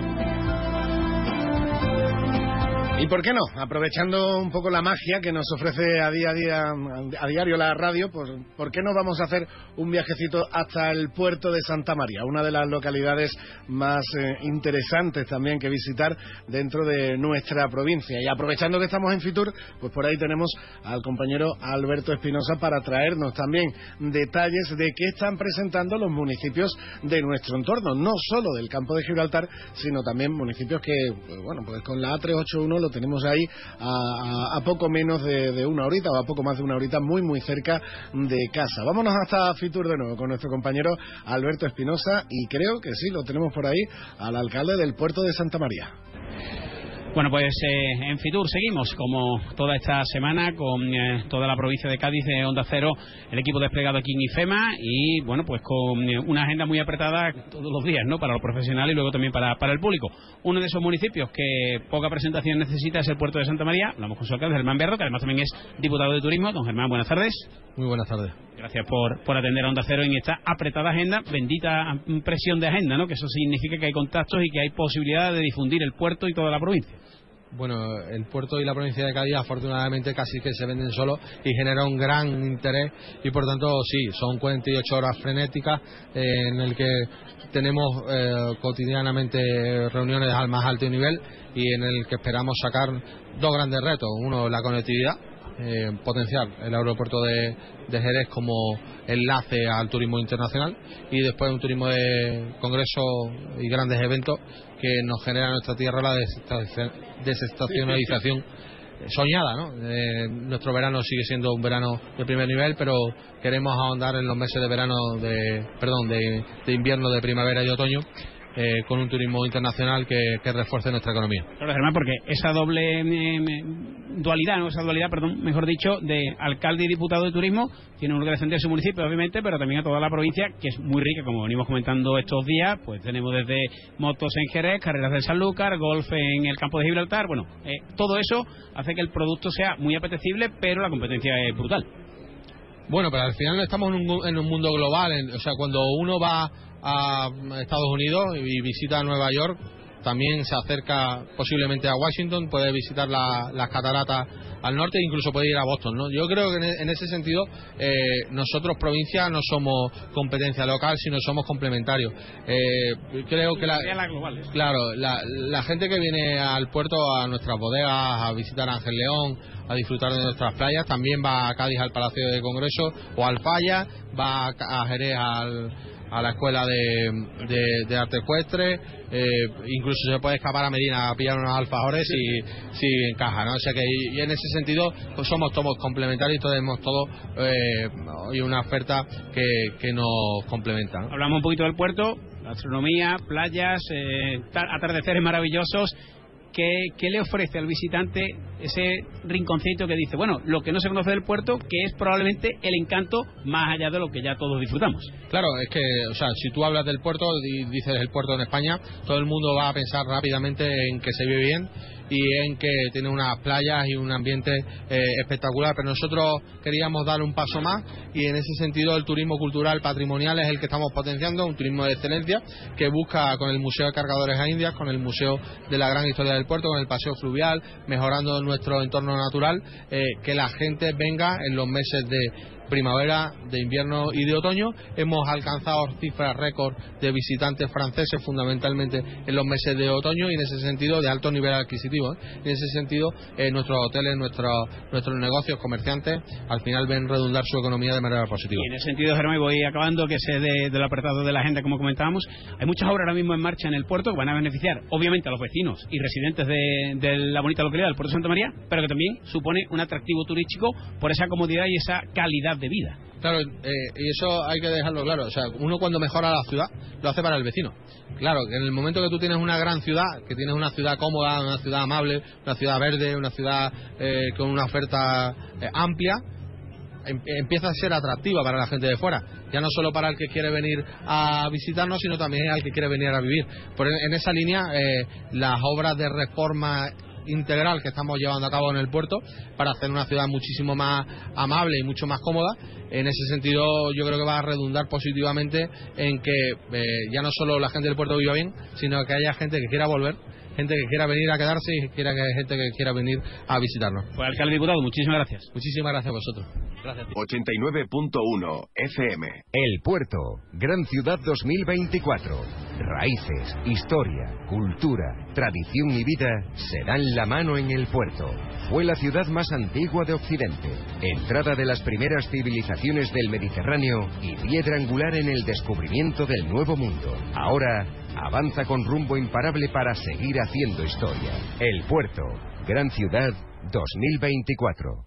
¿Y por qué no? Aprovechando un poco la magia que nos ofrece a día a día a diario la radio, pues ¿por qué no vamos a hacer un viajecito hasta el puerto de Santa María, una de las localidades más eh, interesantes también que visitar dentro de nuestra provincia? Y aprovechando que estamos en Fitur, pues por ahí tenemos al compañero Alberto Espinosa para traernos también detalles de qué están presentando los municipios de nuestro entorno, no solo del campo de Gibraltar, sino también municipios que, pues, bueno, pues con la A381 lo tenemos ahí a, poco menos de, una horita o a poco más de una horita, muy, muy cerca de casa. Vámonos hasta Fitur de nuevo con nuestro compañero Alberto Espinosa y creo que sí, lo tenemos por ahí al alcalde del puerto de Santa María. Bueno, pues eh, en Fitur seguimos como toda esta semana con eh, toda la provincia de Cádiz de Onda Cero, el equipo desplegado aquí en IFEMA y bueno, pues con eh, una agenda muy apretada todos los días, ¿no? Para los profesionales y luego también para, para el público. Uno de esos municipios que poca presentación necesita es el puerto de Santa María. Hablamos con su alcalde, Germán Berro, que además también es diputado de turismo. Don Germán, buenas tardes. Muy buenas tardes. Gracias por, por atender a Onda Cero en esta apretada agenda, bendita presión de agenda, ¿no? Que eso significa que hay contactos y que hay posibilidad de difundir el puerto y toda la provincia. Bueno, el puerto y la provincia de Cádiz afortunadamente casi que se venden solos y genera un gran interés y por tanto sí, son 48 horas frenéticas eh, en el que tenemos eh, cotidianamente reuniones al más alto nivel y en el que esperamos sacar dos grandes retos. Uno, la conectividad, eh, potenciar el aeropuerto de, Jerez como enlace al turismo internacional y después un turismo de congreso y grandes eventos que nos genera en nuestra tierra la desestacionalización soñada, ¿no? Eh, nuestro verano sigue siendo un verano de primer nivel, pero queremos ahondar en los meses de verano, de, perdón, de invierno, de primavera y otoño eh, con un turismo internacional que, refuerce nuestra economía. Claro, Germán, porque esa doble eh, dualidad, ¿no? esa dualidad, perdón, mejor dicho, de alcalde y diputado de turismo, tiene uno que defender su municipio, obviamente, pero también a toda la provincia, que es muy rica, como venimos comentando estos días, pues tenemos desde motos en Jerez, carreras de Sanlúcar, golf en el campo de Gibraltar, bueno, eh, todo eso hace que el producto sea muy apetecible, pero la competencia es brutal. Bueno, pero al final estamos en un, en un mundo global, o sea, cuando uno va a Estados Unidos y visita Nueva York, también se acerca posiblemente a Washington, puede visitar las cataratas al norte e incluso puede ir a Boston. ¿no? Yo creo que en, e, ese sentido eh, nosotros provincia no somos competencia local, sino somos complementarios. Eh, creo que la, claro, la, gente que viene al puerto, a nuestras bodegas, a visitar Ángel León, a disfrutar de nuestras playas, también va a Cádiz al Palacio de Congreso o al Falla, va a Jerez al a la escuela de, de, arte ecuestre, eh, incluso se puede escapar a Medina a pillar unos alfajores si, si encaja, ¿no? O sea que y, en ese sentido pues somos todos complementarios y tenemos todo eh, una oferta que, que nos complementa. Hablamos un poquito del puerto, gastronomía, playas, eh, atardeceres maravillosos ¿qué, le ofrece al visitante ese rinconcito que dice, bueno, lo que no se conoce del puerto, que es probablemente el encanto más allá de lo que ya todos disfrutamos? Claro, es que, o sea, si tú hablas del puerto y dices el puerto en España, todo el mundo va a pensar rápidamente en que se vive bien y en que tiene unas playas y un ambiente eh, espectacular, pero nosotros queríamos dar un paso más y en ese sentido el turismo cultural patrimonial es el que estamos potenciando, un turismo de excelencia que busca con el Museo de Cargadores a Indias, con el Museo de la Gran Historia del Puerto, con el Paseo Fluvial, mejorando nuestro entorno natural, eh, que la gente venga en los meses de primavera, de invierno y de otoño. Hemos alcanzado cifras récord de visitantes franceses fundamentalmente en los meses de otoño y en ese sentido de alto nivel adquisitivo. ¿eh? En ese sentido, eh, nuestros hoteles, nuestros, nuestros negocios, comerciantes, al final ven redundar su economía de manera positiva. Y en ese sentido, Germán, voy acabando, que sé de, del apartado de la agenda, como comentábamos, hay muchas obras ahora mismo en marcha en el puerto que van a beneficiar, obviamente, a los vecinos y residentes de, de la bonita localidad del puerto de Santa María, pero que también supone un atractivo turístico por esa comodidad y esa calidad de vida. Claro, eh, y eso hay que dejarlo claro. O sea, uno cuando mejora la ciudad lo hace para el vecino. Claro, que en el momento que tú tienes una gran ciudad, que tienes una ciudad cómoda, una ciudad amable, una ciudad verde, una ciudad eh, con una oferta eh, amplia, em, empieza a ser atractiva para la gente de fuera. Ya no solo para el que quiere venir a visitarnos, sino también al que quiere venir a vivir. Por en esa línea, las obras de reforma integral que estamos llevando a cabo en el puerto para hacer una ciudad muchísimo más amable y mucho más cómoda. En ese sentido, yo creo que va a redundar positivamente en que eh, ya no solo la gente del puerto viva bien, sino que haya gente que quiera volver gente que quiera venir a quedarse y quiera que gente que quiera venir a visitarnos. Pues alcalde diputado, muchísimas gracias. Muchísimas gracias a vosotros. Gracias. 89.1 FM. El Puerto, Gran Ciudad 2024. Raíces, historia, cultura, tradición y vida se dan la mano en el puerto. Fue la ciudad más antigua de Occidente, entrada de las primeras civilizaciones del Mediterráneo y piedra angular en el descubrimiento del Nuevo Mundo. Ahora avanza con rumbo imparable para seguir haciendo historia. El Puerto, Gran Ciudad 2024.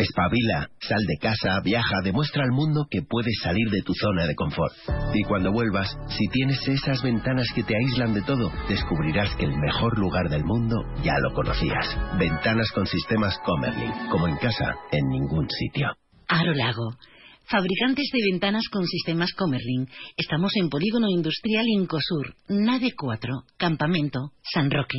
Espabila, sal de casa, viaja, demuestra al mundo que puedes salir de tu zona de confort. Y cuando vuelvas, si tienes esas ventanas que te aíslan de todo, descubrirás que el mejor lugar del mundo ya lo conocías. Ventanas con sistemas Comerlin, como en casa, en ningún sitio. Aro Lago. Fabricantes de ventanas con sistemas Comerlin. Estamos en Polígono Industrial Incosur, Nave 4, Campamento, San Roque.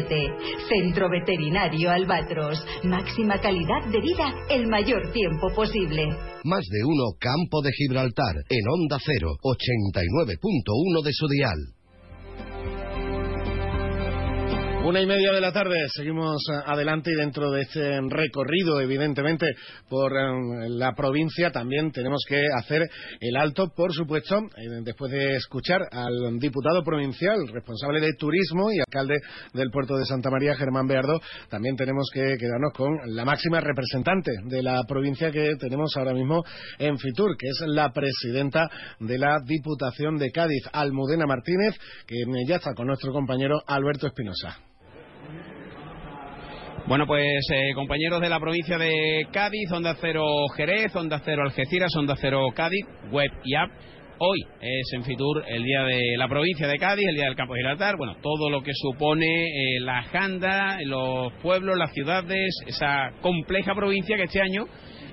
Centro Veterinario Albatros. Máxima calidad de vida el mayor tiempo posible. Más de uno Campo de Gibraltar en Onda 0, 89.1 de su dial. Una y media de la tarde, seguimos eh, adelante y dentro de este recorrido, evidentemente, por eh, la provincia, también tenemos que hacer el alto, por supuesto, eh, después de escuchar al diputado provincial, responsable de turismo y alcalde del puerto de Santa María, Germán Beardo, también tenemos que quedarnos con la máxima representante de la provincia que tenemos ahora mismo en Fitur, que es la presidenta de la Diputación de Cádiz, Almudena Martínez, que ya está con nuestro compañero Alberto Espinosa. Bueno, pues eh, compañeros de la provincia de Cádiz, Onda Cero Jerez, Onda Cero Algeciras, Onda Cero Cádiz, web y app. Hoy es en Fitur el día de la provincia de Cádiz, el día del campo de Gibraltar, bueno, todo lo que supone eh, la agenda, los pueblos, las ciudades, esa compleja provincia que este año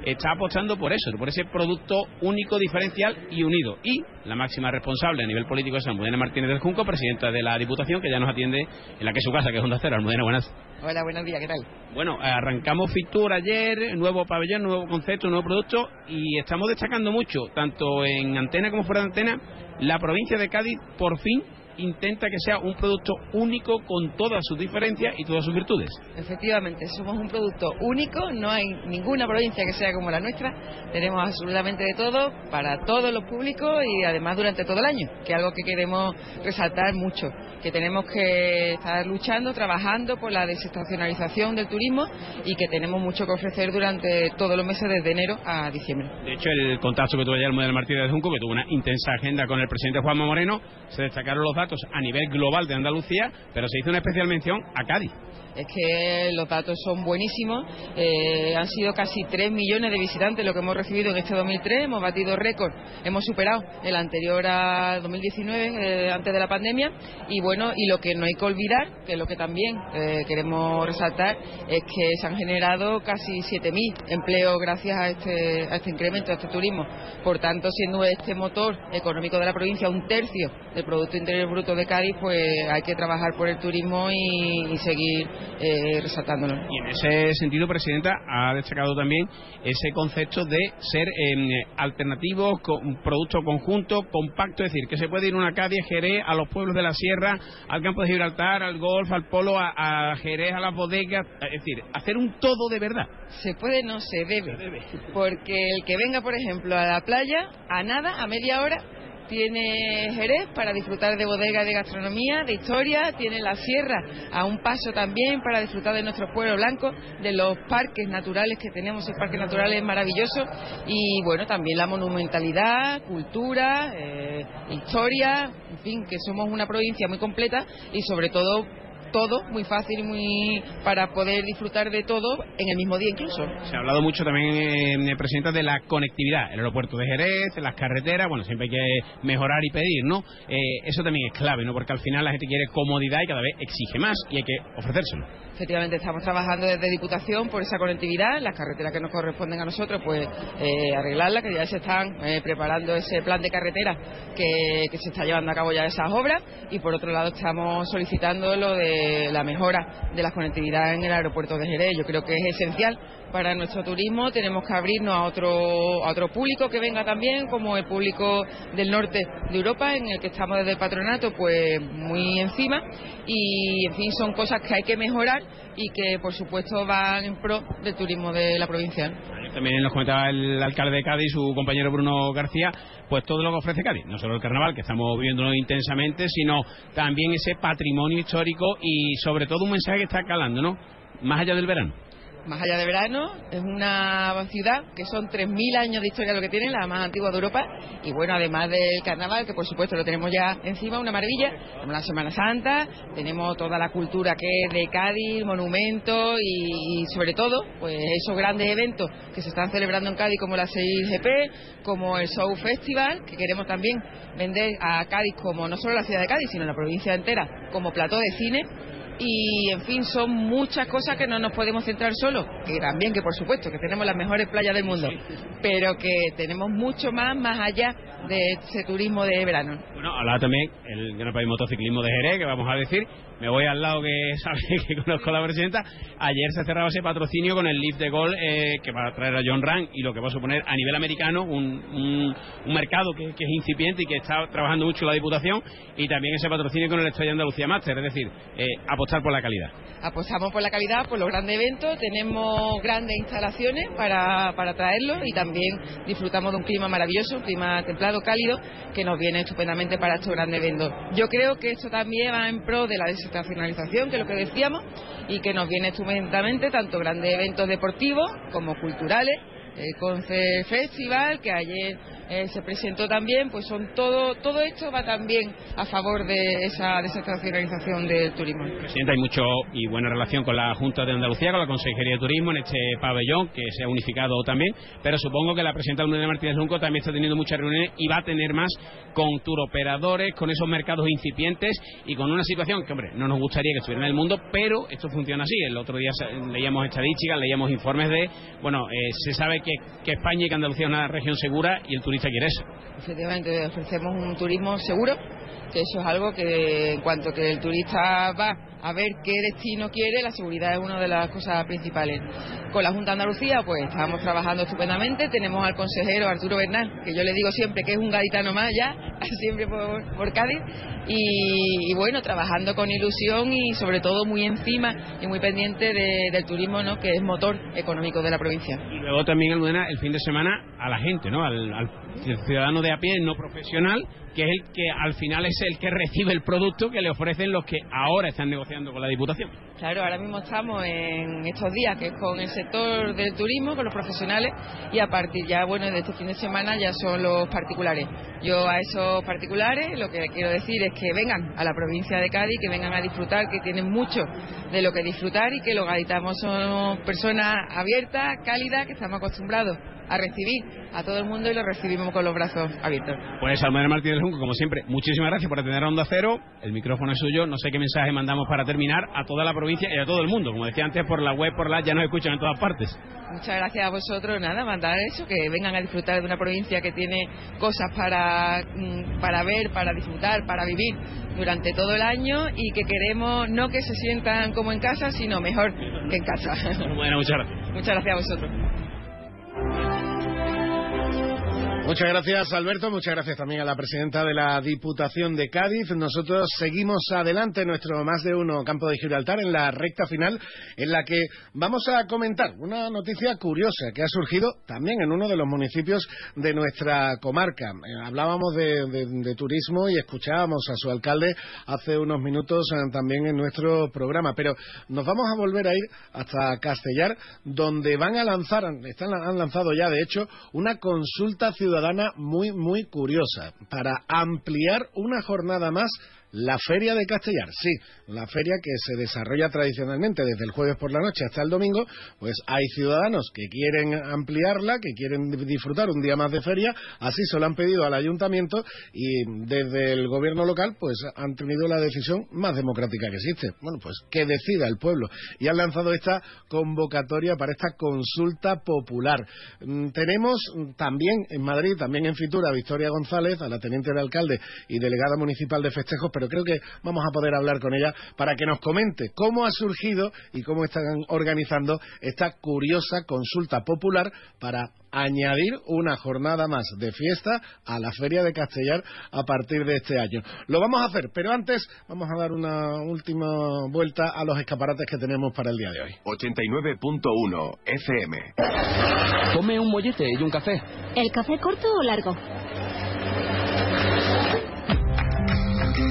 está apostando por eso, por ese producto único, diferencial y unido. Y la máxima responsable a nivel político es Almudena Martínez del Junco, presidenta de la Diputación, que ya nos atiende en la que es su casa, que es Onda Cero. Almudena, buenas. Hola, buenos días, ¿qué tal? Bueno, arrancamos Fitur ayer, nuevo pabellón, nuevo concepto, nuevo producto y estamos destacando mucho, tanto en antena como fuera de antena, la provincia de Cádiz por fin intenta que sea un producto único con todas sus diferencias y todas sus virtudes. Efectivamente, somos un producto único, no hay ninguna provincia que sea como la nuestra, tenemos absolutamente de todo para todos los públicos y además durante todo el año, que es algo que queremos resaltar mucho, que tenemos que estar luchando, trabajando por la desestacionalización del turismo y que tenemos mucho que ofrecer durante todos los meses desde enero a diciembre. De hecho, el contacto que tuvo ayer el modelo Martínez de Junco, que tuvo una intensa agenda con el presidente Juanma Moreno, se destacaron los datos a nivel global de Andalucía, pero se hizo una especial mención a Cádiz. Es que los datos son buenísimos. Eh, han sido casi 3 millones de visitantes lo que hemos recibido en este 2003. Hemos batido récord. Hemos superado el anterior a 2019, eh, antes de la pandemia. Y bueno, y lo que no hay que olvidar, que lo que también eh, queremos resaltar, es que se han generado casi 7.000 empleos gracias a este, a este incremento, a este turismo. Por tanto, siendo este motor económico de la provincia un tercio del Producto Interior Bruto de Cádiz, pues hay que trabajar por el turismo y seguir eh, resaltándolo. Y en ese sentido, Presidenta, ha destacado también ese concepto de ser eh, alternativo, con un producto conjunto, compacto, es decir, que se puede ir una Cádiz, Jerez, a los pueblos de la sierra, al campo de Gibraltar, al golf, al polo, a, a Jerez, a las bodegas, es decir, hacer un todo de verdad. Se puede, no se debe, porque el que venga, por ejemplo, a la playa, a nada, a media hora, tiene Jerez para disfrutar de bodega, de gastronomía, de historia, tiene la sierra a un paso también para disfrutar de nuestro pueblo blanco, de los parques naturales que tenemos, el parque natural es maravilloso y bueno, también la monumentalidad, cultura, eh, historia, en fin, que somos una provincia muy completa y sobre todo todo muy fácil muy para poder disfrutar de todo en el mismo día incluso. Se ha hablado mucho también, eh, Presidenta, de la conectividad, el aeropuerto de Jerez, las carreteras, bueno, siempre hay que mejorar y pedir, ¿no? Eh, eso también es clave, ¿no? Porque al final la gente quiere comodidad y cada vez exige más y hay que ofrecérselo. Efectivamente, estamos trabajando desde Diputación por esa conectividad, las carreteras que nos corresponden a nosotros, pues eh, arreglarlas, que ya se están eh, preparando ese plan de carretera que, se está llevando a cabo ya esas obras y por otro lado estamos solicitando lo de la mejora de la conectividad en el aeropuerto de Jerez. Yo creo que es esencial para nuestro turismo. Tenemos que abrirnos a otro, a otro público que venga también, como el público del norte de Europa, en el que estamos desde el patronato, pues muy encima. Y, en fin, son cosas que hay que mejorar y que, por supuesto, van en pro del turismo de la provincia. También nos comentaba el alcalde de Cádiz, su compañero Bruno García, pues todo lo que ofrece Cádiz, no solo el carnaval, que estamos viviéndolo intensamente, sino también ese patrimonio histórico y sobre todo un mensaje que está calando, ¿no? Más allá del verano más allá de verano. Es una ciudad que son 3.000 años de historia lo que tiene, la más antigua de Europa. Y bueno, además del carnaval, que por supuesto lo tenemos ya encima, una maravilla. Tenemos la Semana Santa, tenemos toda la cultura que es de Cádiz, monumentos y, sobre todo, pues esos grandes eventos que se están celebrando en Cádiz, como la 6GP, como el Show Festival, que queremos también vender a Cádiz como no solo la ciudad de Cádiz, sino la provincia entera, como plató de cine y en fin son muchas cosas que no nos podemos centrar solo que también que por supuesto que tenemos las mejores playas del mundo pero que tenemos mucho más más allá de ese turismo de verano bueno hablaba también el Gran País Motociclismo de Jerez que vamos a decir me voy al lado que sabe que conozco a la presidenta. Ayer se cerraba ese patrocinio con el Lift de Gol eh, que va a traer a John Rand y lo que va a suponer a nivel americano un, un, mercado que, es incipiente y que está trabajando mucho la Diputación y también ese patrocinio con el Estrella Andalucía Master, es decir, eh, apostar por la calidad. Apostamos por la calidad, por los grandes eventos, tenemos grandes instalaciones para, para traerlos y también disfrutamos de un clima maravilloso, un clima templado, cálido, que nos viene estupendamente para estos grandes eventos. Yo creo que esto también va en pro de la finalización, que es lo que decíamos, y que nos viene estupendamente tanto grandes eventos deportivos como culturales, el Conce Festival, que ayer eh, se presentó también, pues son todo, todo esto va también a favor de esa desestacionalización del turismo. Presidenta, hay mucho y buena relación con la Junta de Andalucía, con la Consejería de Turismo en este pabellón, que se ha unificado también, pero supongo que la presidenta de Martínez Lunco también está teniendo muchas reuniones y va a tener más con turoperadores, con esos mercados incipientes y con una situación que, hombre, no nos gustaría que estuviera en el mundo, pero esto funciona así. El otro día leíamos estadísticas, leíamos informes de, bueno, eh, se sabe que, que España y que Andalucía es una región segura y el turismo quiere eso. Efectivamente, ofrecemos un turismo seguro, que eso es algo que en cuanto que el turista va a ver qué destino quiere, la seguridad es una de las cosas principales. Con la Junta de Andalucía, pues estamos trabajando estupendamente. Tenemos al consejero Arturo Bernal, que yo le digo siempre que es un gaditano más ya, siempre por, Cádiz. Y, bueno, trabajando con ilusión y sobre todo muy encima y muy pendiente del turismo, ¿no? que es motor económico de la provincia. Y luego también, Almudena, el fin de semana a la gente, ¿no? al, al ciudadano de a pie, no profesional, que es el que al final es el que recibe el producto que le ofrecen los que ahora están negociando con la Diputación. Claro, ahora mismo estamos en estos días que es con el sector del turismo, con los profesionales y a partir ya, bueno, de este fin de semana ya son los particulares. Yo a esos particulares lo que quiero decir es que vengan a la provincia de Cádiz, que vengan a disfrutar, que tienen mucho de lo que disfrutar y que los gaditanos son personas abiertas, cálidas, que estamos acostumbrados a recibir a todo el mundo y lo recibimos con los brazos abiertos. Pues Almudena Martínez Junco, como siempre, muchísimas gracias por atender a Onda Cero. El micrófono es suyo. No sé qué mensaje mandamos para terminar a toda la provincia y a todo el mundo. Como decía antes, por la web, por la ya nos escuchan en todas partes. Muchas gracias a vosotros. Nada, mandar eso, que vengan a disfrutar de una provincia que tiene cosas para, mm, para ver, para disfrutar, para vivir durante todo el año y que queremos no que se sientan como en casa, sino mejor que en casa. Bueno, muchas gracias. Muchas gracias a vosotros. Muchas gracias, Alberto. Muchas gracias también a la presidenta de la Diputación de Cádiz. Nosotros seguimos adelante nuestro más de uno campo de Gibraltar en la recta final, en la que vamos a comentar una noticia curiosa que ha surgido también en uno de los municipios de nuestra comarca. Eh, hablábamos de, turismo y escuchábamos a su alcalde hace unos minutos eh, también en nuestro programa, pero nos vamos a volver a ir hasta Castellar, donde van a lanzar, están, han lanzado ya de hecho, una consulta ciudadana ciudadana muy, muy curiosa. Para ampliar una jornada más la Feria de Castellar, sí, la feria que se desarrolla tradicionalmente desde el jueves por la noche hasta el domingo, pues hay ciudadanos que quieren ampliarla, que quieren disfrutar un día más de feria, así se lo han pedido al ayuntamiento y desde el gobierno local pues han tenido la decisión más democrática que existe. Bueno, pues que decida el pueblo y han lanzado esta convocatoria para esta consulta popular. Mm, tenemos también en Madrid, también en Fitura, a Victoria González, a la teniente de alcalde y delegada municipal de festejos, pero creo que vamos a poder hablar con ella para que nos comente cómo ha surgido y cómo están organizando esta curiosa consulta popular para añadir una jornada más de fiesta a la Feria de Castellar a partir de este año. Lo vamos a hacer, pero antes vamos a dar una última vuelta a los escaparates que tenemos para el día de hoy. 89.1 FM. Tome un mollete y un café. ¿El café corto o largo?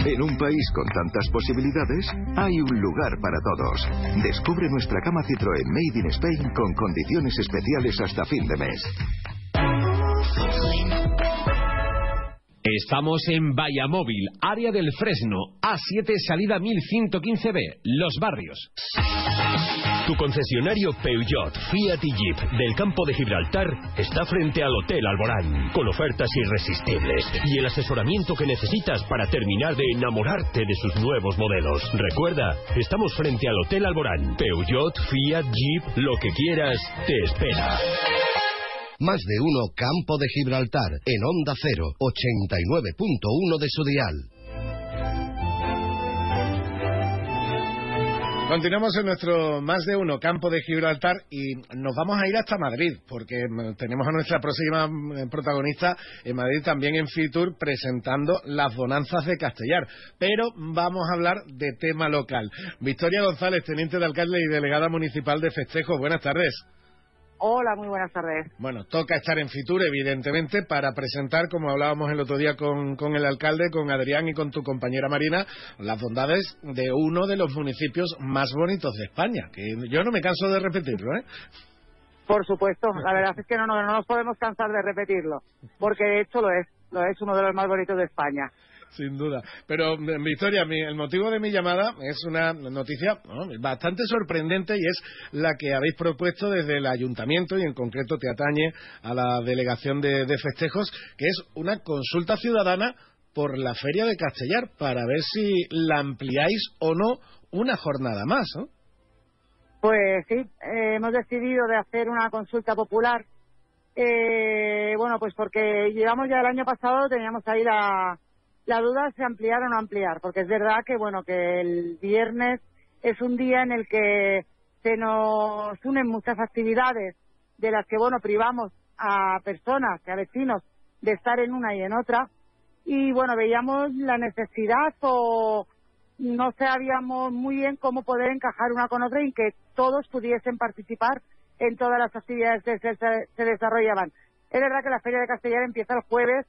En un país con tantas posibilidades, hay un lugar para todos. Descubre nuestra cama Citroën Made in Spain con condiciones especiales hasta fin de mes. Estamos en Vallamóvil, área del Fresno, A7, salida 1115B, Los Barrios. Tu concesionario Peugeot, Fiat y Jeep del campo de Gibraltar está frente al Hotel Alborán, con ofertas irresistibles y el asesoramiento que necesitas para terminar de enamorarte de sus nuevos modelos. Recuerda, estamos frente al Hotel Alborán. Peugeot, Fiat, Jeep, lo que quieras, te espera. Más de uno Campo de Gibraltar, en Onda 0, 89.1 de su dial. Continuamos en nuestro más de uno campo de Gibraltar y nos vamos a ir hasta Madrid porque tenemos a nuestra próxima mm, protagonista en Madrid también en Fitur presentando las bonanzas de Castellar. Pero vamos a hablar de tema local. Victoria González, teniente de alcalde y delegada municipal de festejos. Buenas tardes. Hola, muy buenas tardes. Bueno, toca estar en Fitur, evidentemente, para presentar, como hablábamos el otro día con, con, el alcalde, con Adrián y con tu compañera Marina, las bondades de uno de los municipios más bonitos de España, que yo no me canso de repetirlo, ¿eh? Por supuesto, la verdad es que no, no, no nos podemos cansar de repetirlo, porque de hecho lo es, lo es uno de los más bonitos de España. Sin duda. Pero, Victoria, el motivo de mi llamada es una noticia bastante sorprendente y es la que habéis propuesto desde el ayuntamiento y en concreto te atañe a la delegación de, festejos, que es una consulta ciudadana por la Feria de Castellar para ver si la ampliáis o no una jornada más. Pues sí, eh, hemos decidido de hacer una consulta popular. Eh, bueno, pues porque llevamos ya el año pasado, teníamos ahí la, la duda si ampliar o no ampliar, porque es verdad que bueno que el viernes es un día en el que se nos unen muchas actividades de las que bueno privamos a personas, a vecinos de estar en una y en otra y bueno veíamos la necesidad o no sabíamos muy bien cómo poder encajar una con otra y que todos pudiesen participar en todas las actividades que se, se desarrollaban. Es verdad que la Feria de Castellar empieza el jueves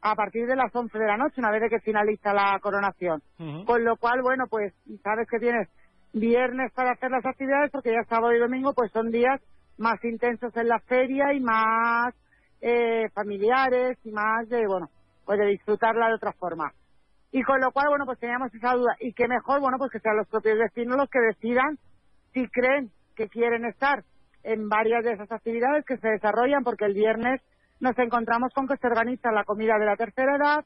a partir de las 11 de la noche, una vez de que finaliza la coronación. Con lo cual, bueno, pues sabes que tienes viernes para hacer las actividades, porque ya sábado y domingo pues son días más intensos en la feria y más eh, familiares y más de, bueno, pues de disfrutarla de otra forma. Y con lo cual, bueno, pues teníamos esa duda. Y qué mejor, bueno, pues que sean los propios vecinos los que decidan si creen que quieren estar en varias de esas actividades que se desarrollan, porque el viernes nos encontramos con que se organiza la comida de la tercera edad,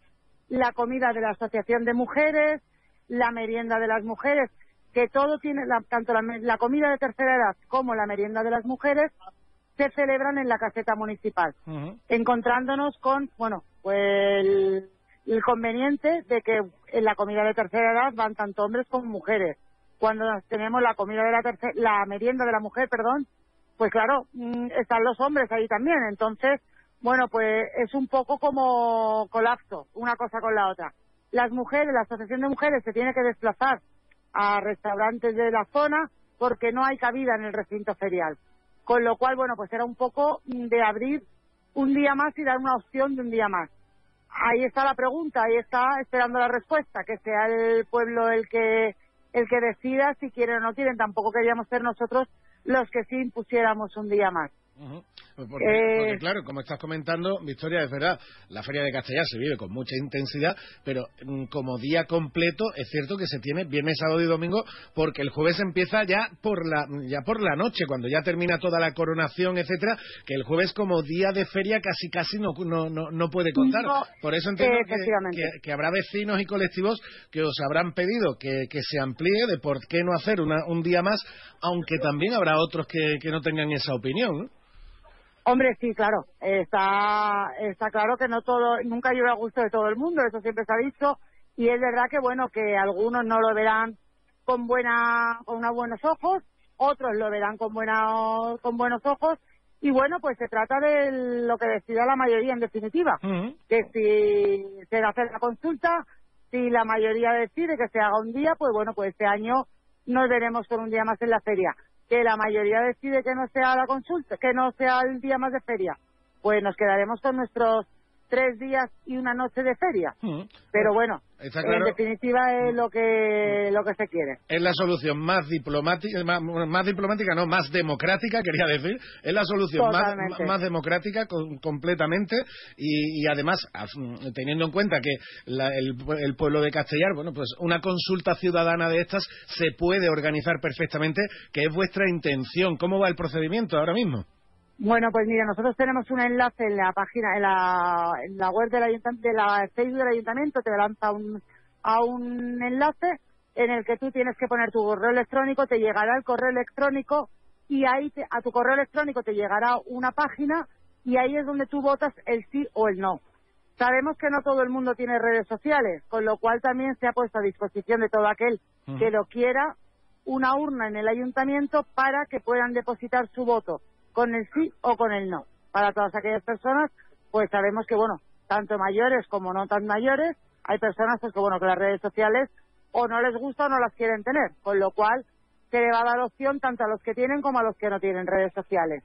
la comida de la Asociación de Mujeres, la merienda de las mujeres, que todo tiene, tanto la, comida de tercera edad como la merienda de las mujeres, se celebran en la caseta municipal, encontrándonos con, bueno, pues el, inconveniente de que en la comida de tercera edad van tanto hombres como mujeres. Cuando tenemos la comida de la tercera, la merienda de la mujer, perdón, pues claro, mm, están los hombres ahí también. Entonces, bueno, pues es un poco como colapso, una cosa con la otra. Las mujeres, la Asociación de Mujeres se tiene que desplazar a restaurantes de la zona porque no hay cabida en el recinto ferial. Con lo cual, bueno, pues era un poco de abrir un día más y dar una opción de un día más. Ahí está la pregunta, ahí está esperando la respuesta, que sea el pueblo el que el que decida si quieren o no quieren. Tampoco queríamos ser nosotros los que sí impusiéramos un día más. Pues porque, Eh, porque, claro, como estás comentando, Victoria, es verdad, la Feria de Castellar se vive con mucha intensidad, pero mm, como día completo es cierto que se tiene viernes, sábado y domingo, porque el jueves empieza ya por la ya por la noche, cuando ya termina toda la coronación, etcétera, que el jueves como día de feria casi casi no no, no, no puede contar. No, por eso entiendo que, efectivamente. que- que habrá vecinos y colectivos que os habrán pedido que, que se amplíe de por qué no hacer una- un día más, aunque también habrá otros que, que no tengan esa opinión. ¿no? Hombre, sí, claro. Está, está claro que no todo, nunca llueve a gusto de todo el mundo, eso siempre se ha dicho. Y es verdad que, bueno, que algunos no lo verán con buena, con unos buenos ojos, otros lo verán con buena, con buenos ojos. Y bueno, pues se trata de lo que decida la mayoría en definitiva. Que si se hace la consulta, si la mayoría decide que se haga un día, pues bueno, pues este año nos veremos con un día más en la feria. Que la mayoría decide que no sea la consulta, que no sea el día más de feria, pues nos quedaremos con nuestros tres días y una noche de feria. Pero bueno, en definitiva es lo que lo que se quiere. es la solución más diplomática, más, más diplomática, no, más democrática, quería decir. Es la solución más, más democrática con- completamente y, y además, af- teniendo en cuenta que la- el, el pueblo de Castellar, bueno, pues una consulta ciudadana de estas se puede organizar perfectamente, que es vuestra intención. ¿Cómo va el procedimiento ahora mismo? Bueno, pues mira, nosotros tenemos un enlace en la página, en la, en la web del ayuntamiento, de la Facebook del ayuntamiento, te lanza un, a un enlace en el que tú tienes que poner tu correo electrónico, te llegará el correo electrónico y ahí te- a tu correo electrónico te llegará una página y ahí es donde tú votas el sí o el no. Sabemos que no todo el mundo tiene redes sociales, con lo cual también se ha puesto a disposición de todo aquel que lo quiera una urna en el ayuntamiento para que puedan depositar su voto con el sí o con el no. Para todas aquellas personas, pues sabemos que, bueno, tanto mayores como no tan mayores, hay personas pues, que, bueno, que las redes sociales o no les gusta o no las quieren tener, con lo cual se le va a dar opción tanto a los que tienen como a los que no tienen redes sociales.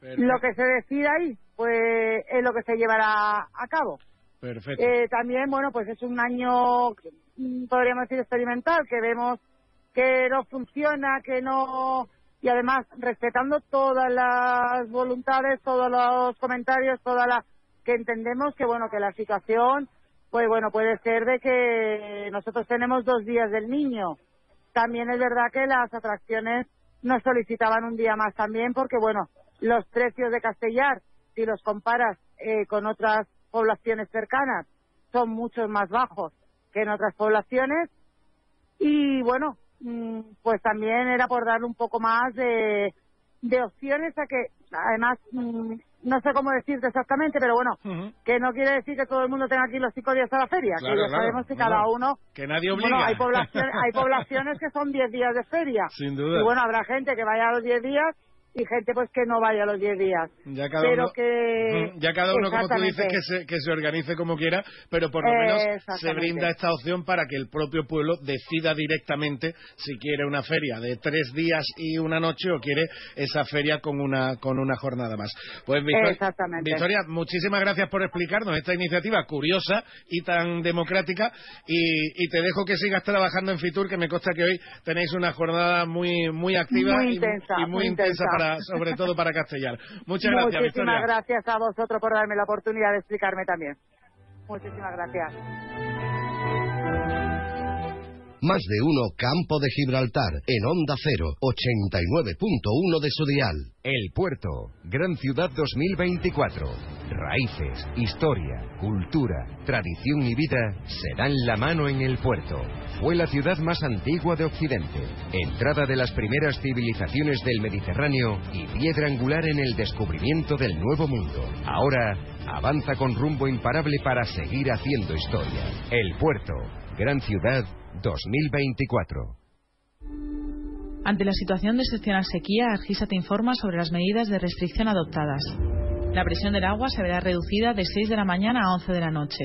Lo que se decida ahí, pues es lo que se llevará a cabo. Perfecto. Eh, también, bueno, pues es un año, mm, podríamos decir, experimental, que vemos que no funciona, que no... Y además, respetando todas las voluntades, todos los comentarios, toda la... que entendemos que, bueno, que la situación, pues bueno, puede ser de que nosotros tenemos dos días del niño. También es verdad que las atracciones nos solicitaban un día más también, porque, bueno, los precios de Castellar, si los comparas eh, con otras poblaciones cercanas, son mucho más bajos que en otras poblaciones. Y bueno, pues también era por darle un poco más de, de opciones a que, además, mm, no sé cómo decirte exactamente, pero bueno, que no quiere decir que todo el mundo tenga aquí los cinco días a la feria, Claro, que ya claro. sabemos que cada no. uno Que nadie bueno, obliga. hay poblaciones, hay poblaciones que son 10 días de feria. Sin duda. Y bueno, habrá gente que vaya a los 10 días y gente pues que no vaya los 10 días. Ya cada pero uno, que... Ya cada uno, como tú dices, que se, que se organice como quiera, pero por lo menos se brinda esta opción para que el propio pueblo decida directamente si quiere una feria de tres días y una noche o quiere esa feria con una, con una jornada más. Pues Victoria. Victoria, muchísimas gracias por explicarnos esta iniciativa curiosa y tan democrática y, y te dejo que sigas trabajando en Fitur, que me consta que hoy tenéis una jornada muy, muy activa Muy y- intensa, y, muy, muy intensa, intensa. para, sobre todo para Castellar. Muchas gracias, Muchísimas Victoria. gracias a vosotros por darme la oportunidad de explicarme también. Muchísimas gracias. Más de uno Campo de Gibraltar en Onda 0, 89.1 de su dial. El Puerto, Gran Ciudad 2024. Raíces, historia, cultura, tradición y vida se dan la mano en el puerto. Fue la ciudad más antigua de Occidente, entrada de las primeras civilizaciones del Mediterráneo y piedra angular en el descubrimiento del Nuevo Mundo. Ahora avanza con rumbo imparable para seguir haciendo historia. El Puerto, Gran Ciudad 2024. Ante la situación de excepcional sequía, Argisa te informa sobre las medidas de restricción adoptadas. La presión del agua se verá reducida de 6 de la mañana a 11 de la noche.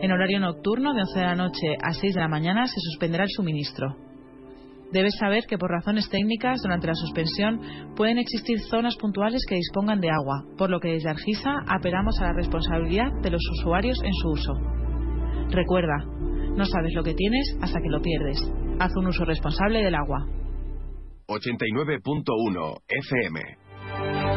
En horario nocturno, de 11 de la noche a 6 de la mañana, se suspenderá el suministro. Debes saber que por razones técnicas, durante la suspensión, pueden existir zonas puntuales que dispongan de agua, por lo que desde Argisa apelamos a la responsabilidad de los usuarios en su uso. Recuerda, no sabes lo que tienes hasta que lo pierdes. Haz un uso responsable del agua. 89.1 FM.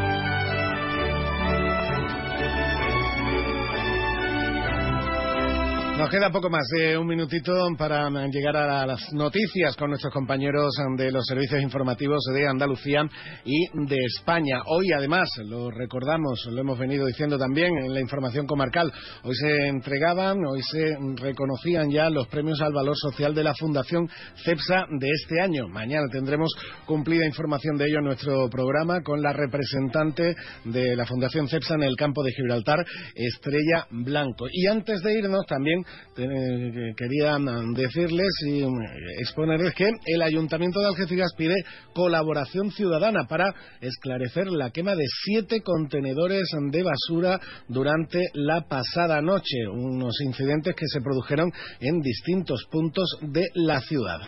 Nos queda poco más de un minutito para llegar a las noticias con nuestros compañeros de los servicios informativos de Andalucía y de España. Hoy, además, lo recordamos, lo hemos venido diciendo también en la información comarcal, hoy se entregaban, hoy se reconocían ya los premios al valor social de la Fundación CEPSA de este año. Mañana tendremos cumplida información de ello en nuestro programa con la representante de la Fundación CEPSA en el campo de Gibraltar, Estrella Blanco. Y antes de irnos, también eh, quería decirles y mm, exponerles que el Ayuntamiento de Algeciras pide colaboración ciudadana para esclarecer la quema de siete contenedores de basura durante la pasada noche, unos incidentes que se produjeron en distintos puntos de la ciudad.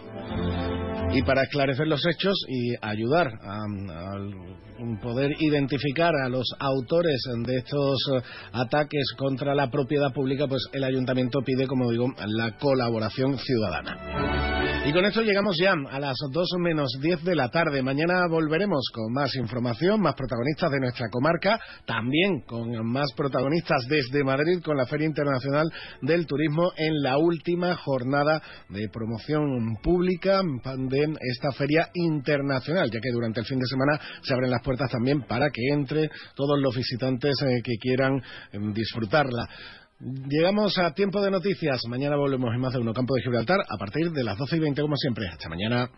Y para esclarecer los hechos y ayudar a, a poder identificar a los autores de estos eh, ataques contra la propiedad pública, pues el ayuntamiento pide, como digo, la colaboración ciudadana. Y con esto llegamos ya a las 2 menos 10 de la tarde. Mañana volveremos con más información, más protagonistas de nuestra comarca, también con más protagonistas desde Madrid con la Feria Internacional del Turismo en la última jornada de promoción pública de esta feria internacional, ya que durante el fin de semana se abren las puertas también para que entre todos los visitantes eh, que quieran eh, disfrutarla. Llegamos a tiempo de noticias. Mañana volvemos en más de uno campo de Gibraltar a partir de las 12 y 20 como siempre. Hasta mañana.